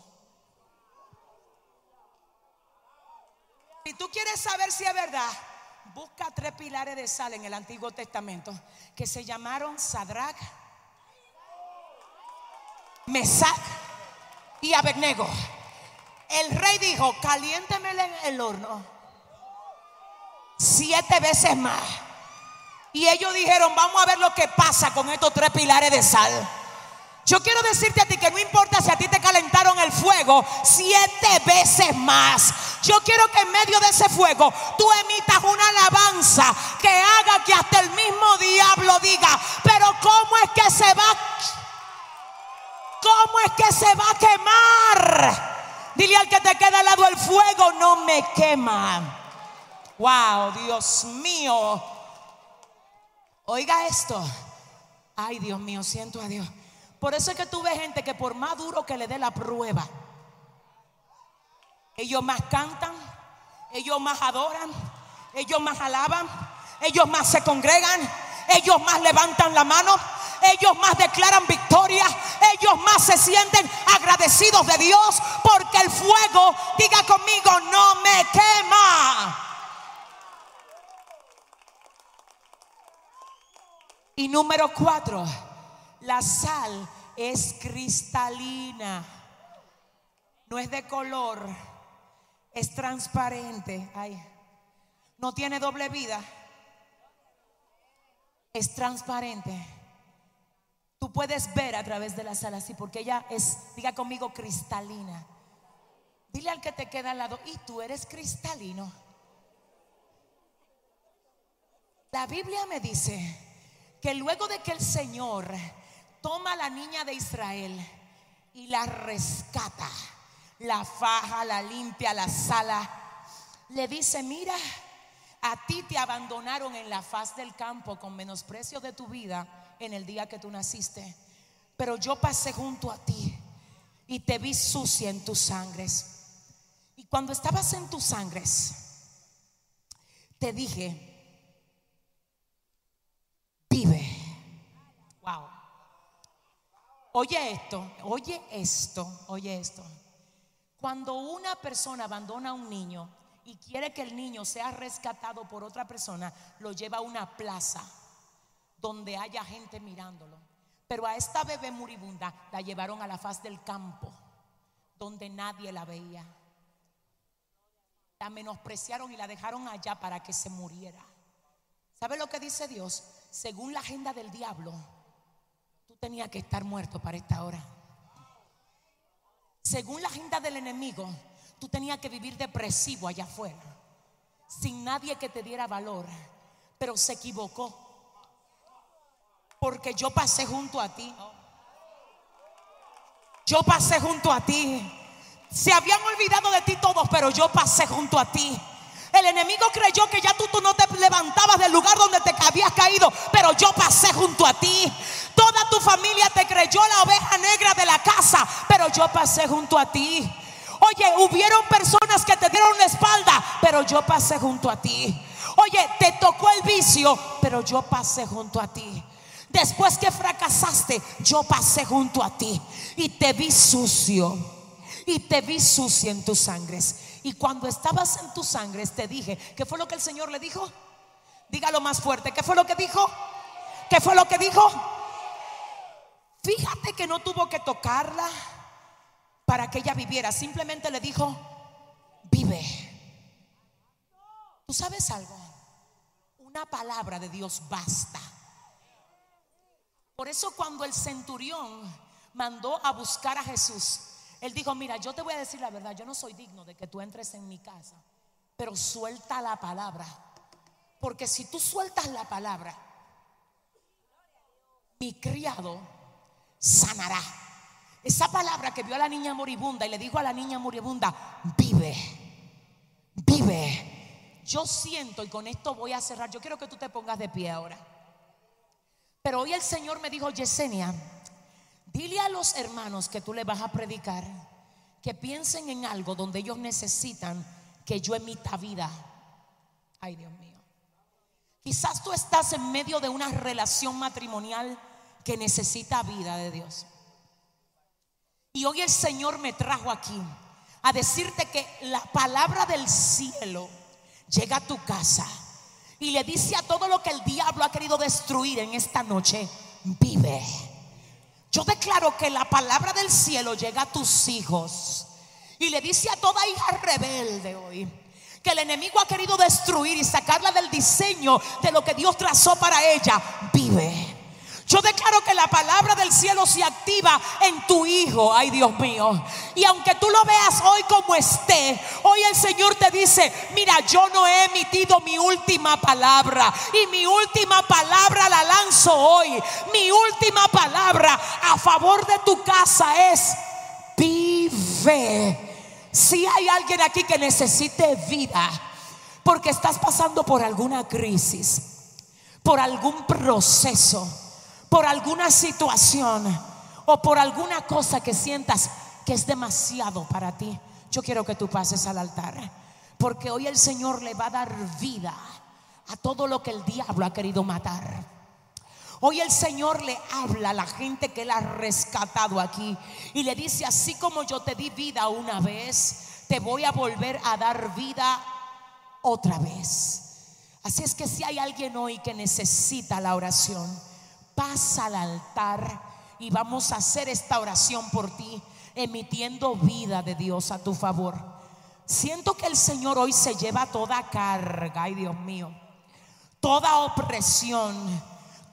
Si tú quieres saber si es verdad, busca tres pilares de sal en el Antiguo Testamento que se llamaron Sadrach, Mesac y Abednego. El rey dijo: Caliéntemela en el horno siete veces más y ellos dijeron, vamos a ver lo que pasa con estos tres pilares de sal. Yo quiero decirte a ti que no importa si a ti te calentaron el fuego siete veces más. Yo quiero que en medio de ese fuego tú emitas una alabanza que haga que hasta el mismo diablo diga, pero ¿cómo es que se va? ¿Cómo es que se va a quemar? Dile al que te queda al lado el fuego, no me quema. Wow, Dios mío. Oiga esto. Ay, Dios mío, siento a Dios. Por eso es que tú ves gente que por más duro que le dé la prueba, ellos más cantan, ellos más adoran, ellos más alaban, ellos más se congregan, ellos más levantan la mano, ellos más declaran victoria, ellos más se sienten agradecidos de Dios porque el fuego, diga conmigo, no me quema. Y número cuatro, la sal es cristalina. No es de color, es transparente. Ay, no tiene doble vida. Es transparente. Tú puedes ver a través de la sal así, porque ella es, diga conmigo, cristalina. Dile al que te queda al lado, y tú eres cristalino. La Biblia me dice que luego de que el Señor toma a la niña de Israel y la rescata, la faja, la limpia, la sala, le dice, mira, a ti te abandonaron en la faz del campo con menosprecio de tu vida en el día que tú naciste, pero yo pasé junto a ti y te vi sucia en tus sangres. Y cuando estabas en tus sangres, te dije, Oye esto, oye esto, oye esto. Cuando una persona abandona a un niño y quiere que el niño sea rescatado por otra persona, lo lleva a una plaza donde haya gente mirándolo. Pero a esta bebé moribunda la llevaron a la faz del campo, donde nadie la veía. La menospreciaron y la dejaron allá para que se muriera. ¿Sabe lo que dice Dios? Según la agenda del diablo, tú tenías que estar muerto para esta hora. Según la agenda del enemigo, tú tenías que vivir depresivo allá afuera, sin nadie que te diera valor, pero se equivocó. Porque yo pasé junto a ti. Yo pasé junto a ti. Se habían olvidado de ti todos, pero yo pasé junto a ti. El enemigo creyó que ya tú, tú no te levantabas del lugar donde te habías caído, pero yo pasé junto a ti. Toda tu familia te creyó la oveja negra de la casa, pero yo pasé junto a ti. Oye, hubieron personas que te dieron la espalda, pero yo pasé junto a ti. Oye, te tocó el vicio, pero yo pasé junto a ti. Después que fracasaste, yo pasé junto a ti y te vi sucio. Y te vi sucio en tus sangres. Y cuando estabas en tus sangres, te dije, ¿qué fue lo que el Señor le dijo? Dígalo más fuerte, ¿qué fue lo que dijo? ¿Qué fue lo que dijo? Fíjate que no tuvo que tocarla para que ella viviera. Simplemente le dijo, vive. ¿Tú sabes algo? Una palabra de Dios basta. Por eso cuando el centurión mandó a buscar a Jesús, él dijo, mira, yo te voy a decir la verdad, yo no soy digno de que tú entres en mi casa, pero suelta la palabra. Porque si tú sueltas la palabra, mi criado sanará. Esa palabra que vio a la niña moribunda y le dijo a la niña moribunda, vive, vive. Yo siento, y con esto voy a cerrar, yo quiero que tú te pongas de pie ahora. Pero hoy el Señor me dijo, Yesenia, dile a los hermanos que tú le vas a predicar que piensen en algo donde ellos necesitan que yo emita vida. Ay, Dios mío. Quizás tú estás en medio de una relación matrimonial que necesita vida de Dios. Y hoy el Señor me trajo aquí a decirte que la palabra del cielo llega a tu casa y le dice a todo lo que el diablo ha querido destruir en esta noche, vive. Yo declaro que la palabra del cielo llega a tus hijos y le dice a toda hija rebelde hoy, que el enemigo ha querido destruir y sacarla del diseño de lo que Dios trazó para ella, vive. Yo declaro que la palabra del cielo se activa en tu hijo, ay Dios mío. Y aunque tú lo veas hoy como esté, hoy el Señor te dice, mira, yo no he emitido mi última palabra. Y mi última palabra la lanzo hoy. Mi última palabra a favor de tu casa es, vive. Si hay alguien aquí que necesite vida, porque estás pasando por alguna crisis, por algún proceso, por alguna situación o por alguna cosa que sientas que es demasiado para ti, yo quiero que tú pases al altar. Porque hoy el Señor le va a dar vida a todo lo que el diablo ha querido matar. Hoy el Señor le habla a la gente que Él ha rescatado aquí y le dice, así como yo te di vida una vez, te voy a volver a dar vida otra vez. Así es que si hay alguien hoy que necesita la oración, pasa al altar y vamos a hacer esta oración por ti, emitiendo vida de Dios a tu favor. Siento que el Señor hoy se lleva toda carga, ay Dios mío, toda opresión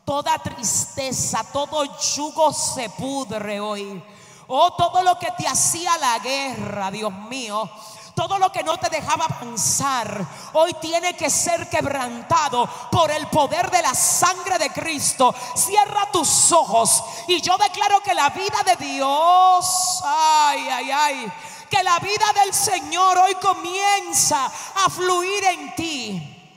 toda tristeza, todo yugo se pudre hoy. Oh, todo lo que te hacía la guerra, Dios mío. Todo lo que no te dejaba avanzar hoy tiene que ser quebrantado por el poder de la sangre de Cristo. Cierra tus ojos y yo declaro que la vida de Dios, ay, ay, ay, que la vida del Señor hoy comienza a fluir en ti,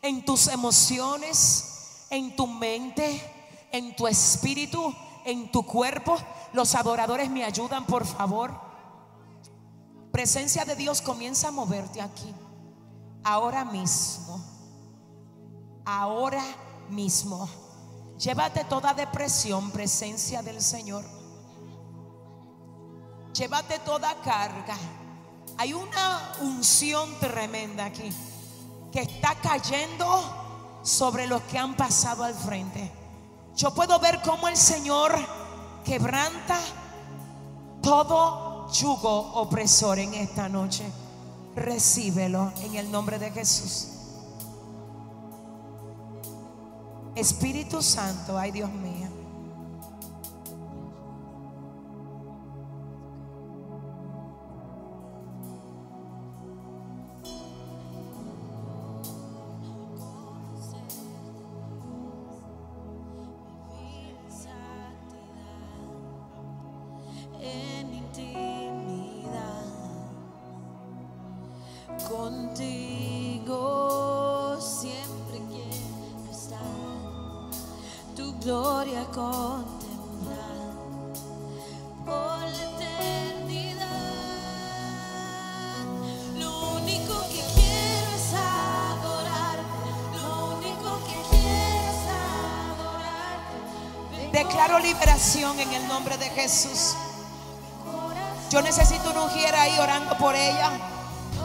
en tus emociones en tu mente, en tu espíritu, en tu cuerpo. Los adoradores me ayudan, por favor. Presencia de Dios comienza a moverte aquí. Ahora mismo. Ahora mismo. Llévate toda depresión, presencia del Señor. Llévate toda carga. Hay una unción tremenda aquí que está cayendo sobre los que han pasado al frente. Yo puedo ver cómo el Señor quebranta todo yugo opresor en esta noche. Recíbelo en el nombre de Jesús. Espíritu Santo, ay Dios mío. En el nombre de Jesús. Yo necesito una mujer ahí orando por ella.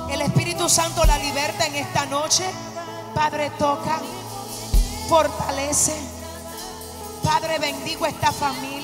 El Espíritu Santo la liberta en esta noche. Padre, toca, fortalece. Padre, bendigo esta familia.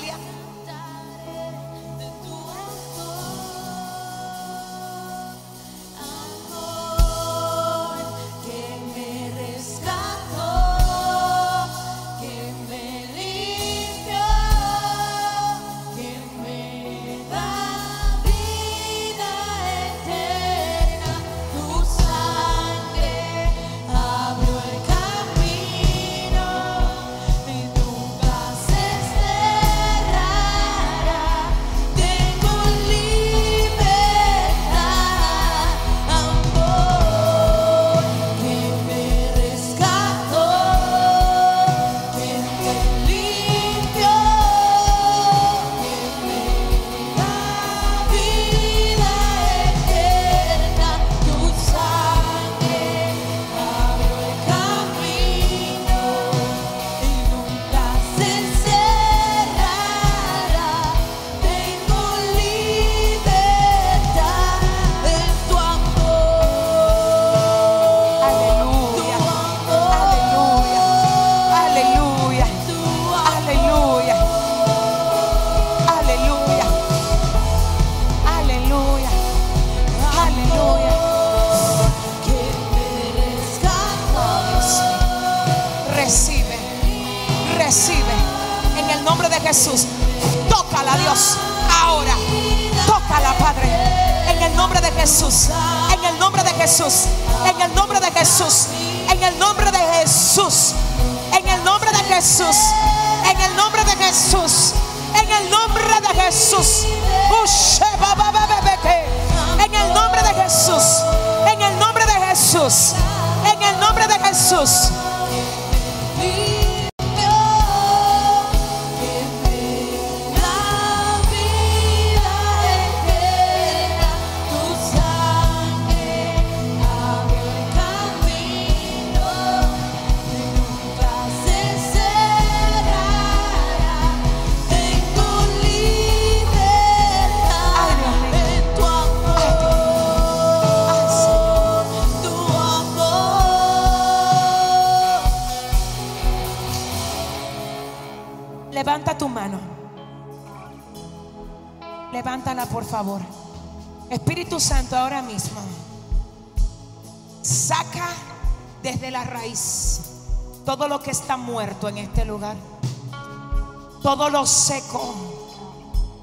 Todo lo seco.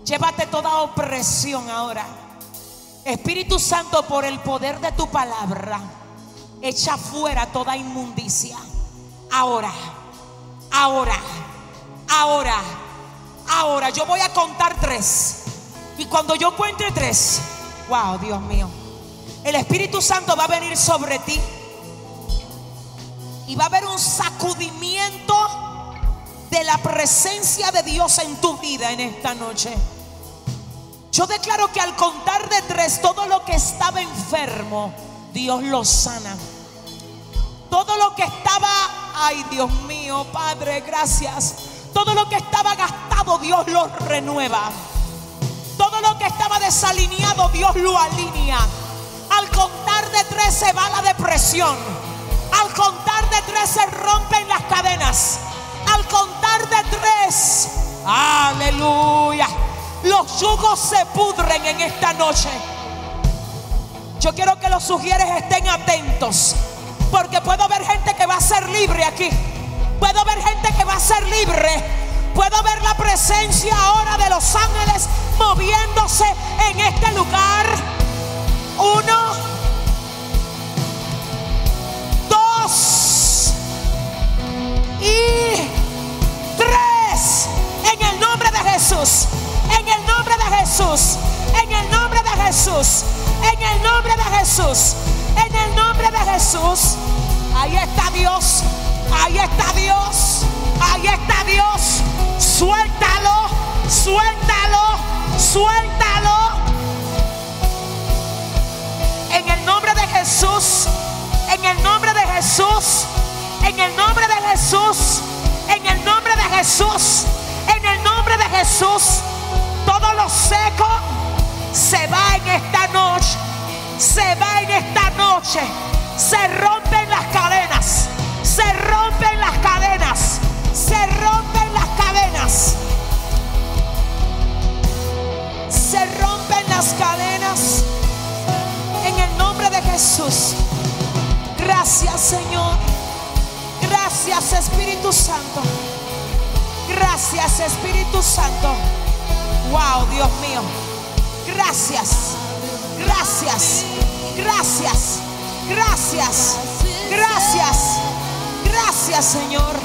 Llévate toda opresión ahora. Espíritu Santo, por el poder de tu palabra, echa fuera toda inmundicia. Ahora, ahora. Ahora, ahora yo voy a contar tres. Y cuando yo cuente tres, wow, Dios mío, el Espíritu Santo va a venir sobre ti. Y va a haber un sacudimiento de la presencia de Dios en tu vida en esta noche. Yo declaro que al contar de tres, todo lo que estaba enfermo, Dios lo sana. Todo lo que estaba, ay Dios mío, Padre, gracias todo lo que estaba gastado, Dios lo renueva. Todo lo que estaba desalineado, Dios lo alinea. Al contar de tres se va la depresión. Al contar de tres se rompen las cadenas. Al de tres, aleluya, los yugos se pudren en esta noche. Yo quiero que los sugieres estén atentos. Porque puedo ver gente que va a ser libre aquí. Puedo ver gente que va a ser libre. Puedo ver la presencia ahora de los ángeles moviéndose en este lugar. Uno, dos y tres. En el nombre de Jesús. En el nombre de Jesús. En el nombre de Jesús. En el nombre de Jesús. En el nombre de Jesús. Ahí está Dios. Ahí está Dios. Ahí está Dios. Suéltalo. Suéltalo. Suéltalo. En el nombre de Jesús. En el nombre de Jesús. En el nombre de Jesús. En el nombre de Jesús. Jesús, todo lo seco se va en esta noche. Se va en esta noche. Se rompen las cadenas. Se rompen las cadenas. Se rompen las cadenas. Se rompen las cadenas. En el nombre de Jesús. Gracias Señor. Gracias Espíritu Santo. Gracias Espíritu Santo. Wow, Dios mío. Gracias. Gracias. Gracias. Gracias. Gracias. Gracias Señor.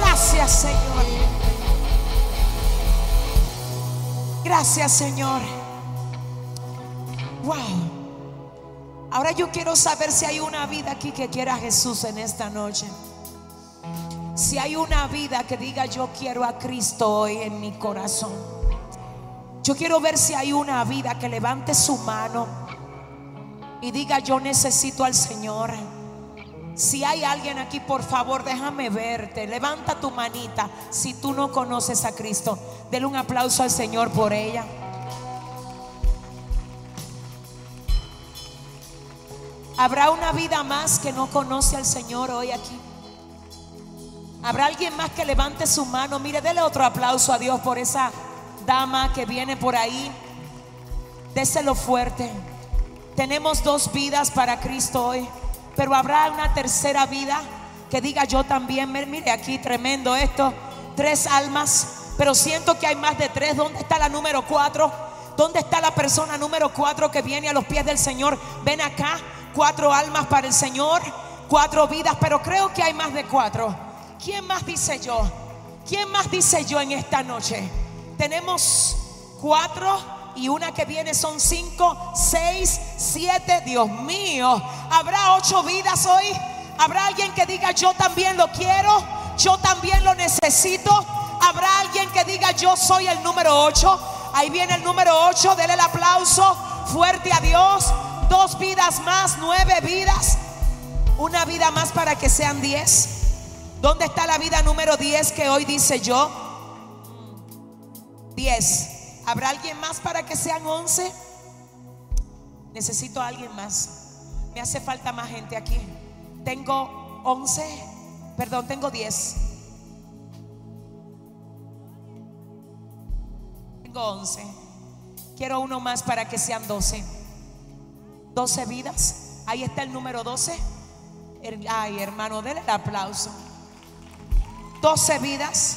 Gracias Señor. Gracias Señor. Wow. Ahora yo quiero saber si hay una vida aquí que quiera a Jesús en esta noche. Si hay una vida que diga yo quiero a Cristo hoy en mi corazón. Yo quiero ver si hay una vida que levante su mano y diga yo necesito al Señor. Si hay alguien aquí, por favor, déjame verte. Levanta tu manita si tú no conoces a Cristo. Dele un aplauso al Señor por ella. ¿Habrá una vida más que no conoce al Señor hoy aquí? ¿Habrá alguien más que levante su mano? Mire, dele otro aplauso a Dios por esa dama que viene por ahí. Déselo fuerte. Tenemos dos vidas para Cristo hoy, pero habrá una tercera vida que diga yo también. Mire aquí, tremendo esto. Tres almas, pero siento que hay más de tres. ¿Dónde está la número cuatro? ¿Dónde está la persona número cuatro que viene a los pies del Señor? Ven acá, cuatro almas para el Señor, cuatro vidas, pero creo que hay más de cuatro. ¿Quién más dice yo? ¿Quién más dice yo en esta noche? Tenemos cuatro y una que viene son cinco, seis, siete. Dios mío, ¿habrá ocho vidas hoy? ¿Habrá alguien que diga yo también lo quiero? Yo también lo necesito. ¿Habrá alguien que diga yo soy el número ocho? Ahí viene el número ocho. Dele el aplauso fuerte a Dios. Dos vidas más, nueve vidas. Una vida más para que sean diez. ¿Dónde está la vida número 10 que hoy dice yo? 10. ¿Habrá alguien más para que sean 11? Necesito a alguien más. Me hace falta más gente aquí. Tengo 11. Perdón, tengo 10. Tengo 11. Quiero uno más para que sean 12. 12 vidas. Ahí está el número 12. Ay, hermano, denle el aplauso. 12 vidas,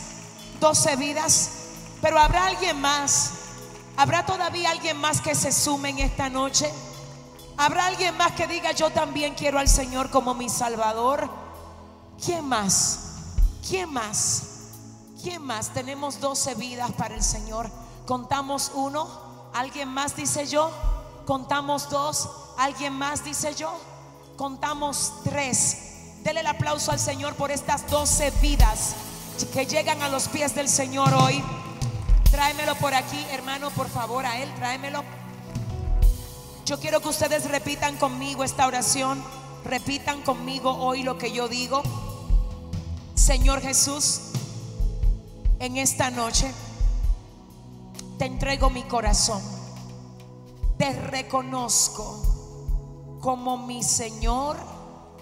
12 vidas, pero habrá alguien más. ¿Habrá todavía alguien más que se sume en esta noche? ¿Habrá alguien más que diga yo también quiero al Señor como mi Salvador? ¿Quién más? ¿Quién más? ¿Quién más? Tenemos 12 vidas para el Señor. Contamos uno. ¿Alguien más dice yo? Contamos dos. ¿Alguien más dice yo? Contamos tres. Dele el aplauso al Señor por estas 12 vidas que llegan a los pies del Señor hoy. Tráemelo por aquí, hermano, por favor, a Él, tráemelo. Yo quiero que ustedes repitan conmigo esta oración. Repitan conmigo hoy lo que yo digo. Señor Jesús, en esta noche te entrego mi corazón. Te reconozco como mi Señor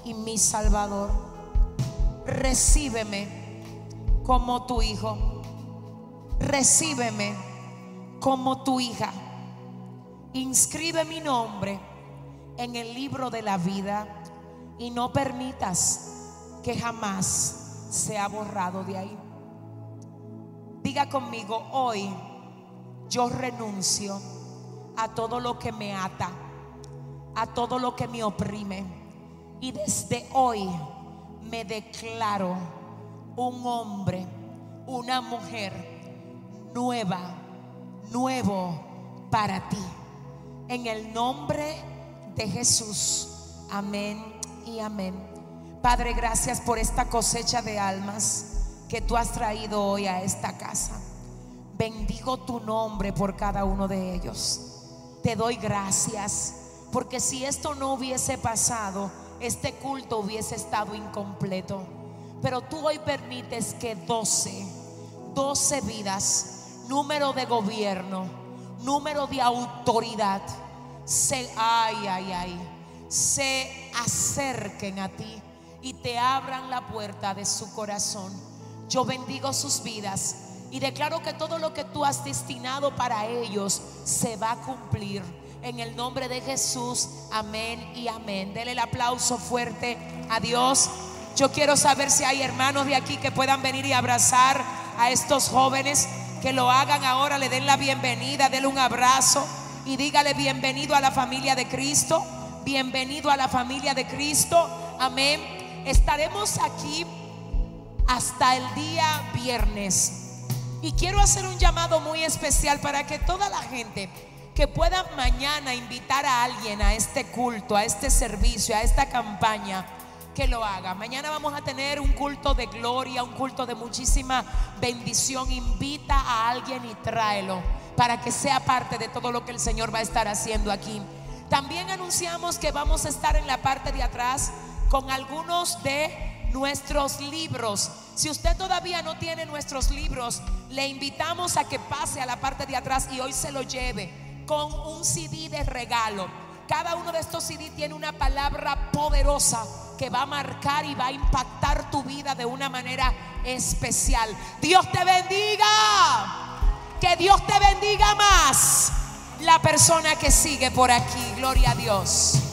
y mi Salvador. Recíbeme como tu hijo. Recíbeme como tu hija. Inscribe mi nombre en el libro de la vida y no permitas que jamás sea borrado de ahí. Diga conmigo, hoy yo renuncio a todo lo que me ata, a todo lo que me oprime. Y desde hoy me declaro un hombre, una mujer nueva, nuevo para ti. En el nombre de Jesús. Amén y amén. Padre, gracias por esta cosecha de almas que tú has traído hoy a esta casa. Bendigo tu nombre por cada uno de ellos. Te doy gracias porque si esto no hubiese pasado, este culto hubiese estado incompleto. Pero tú hoy permites que 12, 12 vidas, número de gobierno, número de autoridad, se, ay, ay, ay, se acerquen a ti y te abran la puerta de su corazón. Yo bendigo sus vidas y declaro que todo lo que tú has destinado para ellos se va a cumplir. En el nombre de Jesús, amén y amén. Dele el aplauso fuerte a Dios. Yo quiero saber si hay hermanos de aquí que puedan venir y abrazar a estos jóvenes, que lo hagan ahora, le den la bienvenida, denle un abrazo y dígale bienvenido a la familia de Cristo, bienvenido a la familia de Cristo, amén. Estaremos aquí hasta el día viernes. Y quiero hacer un llamado muy especial para que toda la gente que pueda mañana invitar a alguien a este culto, a este servicio, a esta campaña, que lo haga. Mañana vamos a tener un culto de gloria, un culto de muchísima bendición. Invita a alguien y tráelo para que sea parte de todo lo que el Señor va a estar haciendo aquí. También anunciamos que vamos a estar en la parte de atrás con algunos de nuestros libros. Si usted todavía no tiene nuestros libros, le invitamos a que pase a la parte de atrás y hoy se lo lleve con un CD de regalo. Cada uno de estos CD tiene una palabra poderosa que va a marcar y va a impactar tu vida de una manera especial. Dios te bendiga. Que Dios te bendiga más. La persona que sigue por aquí. Gloria a Dios.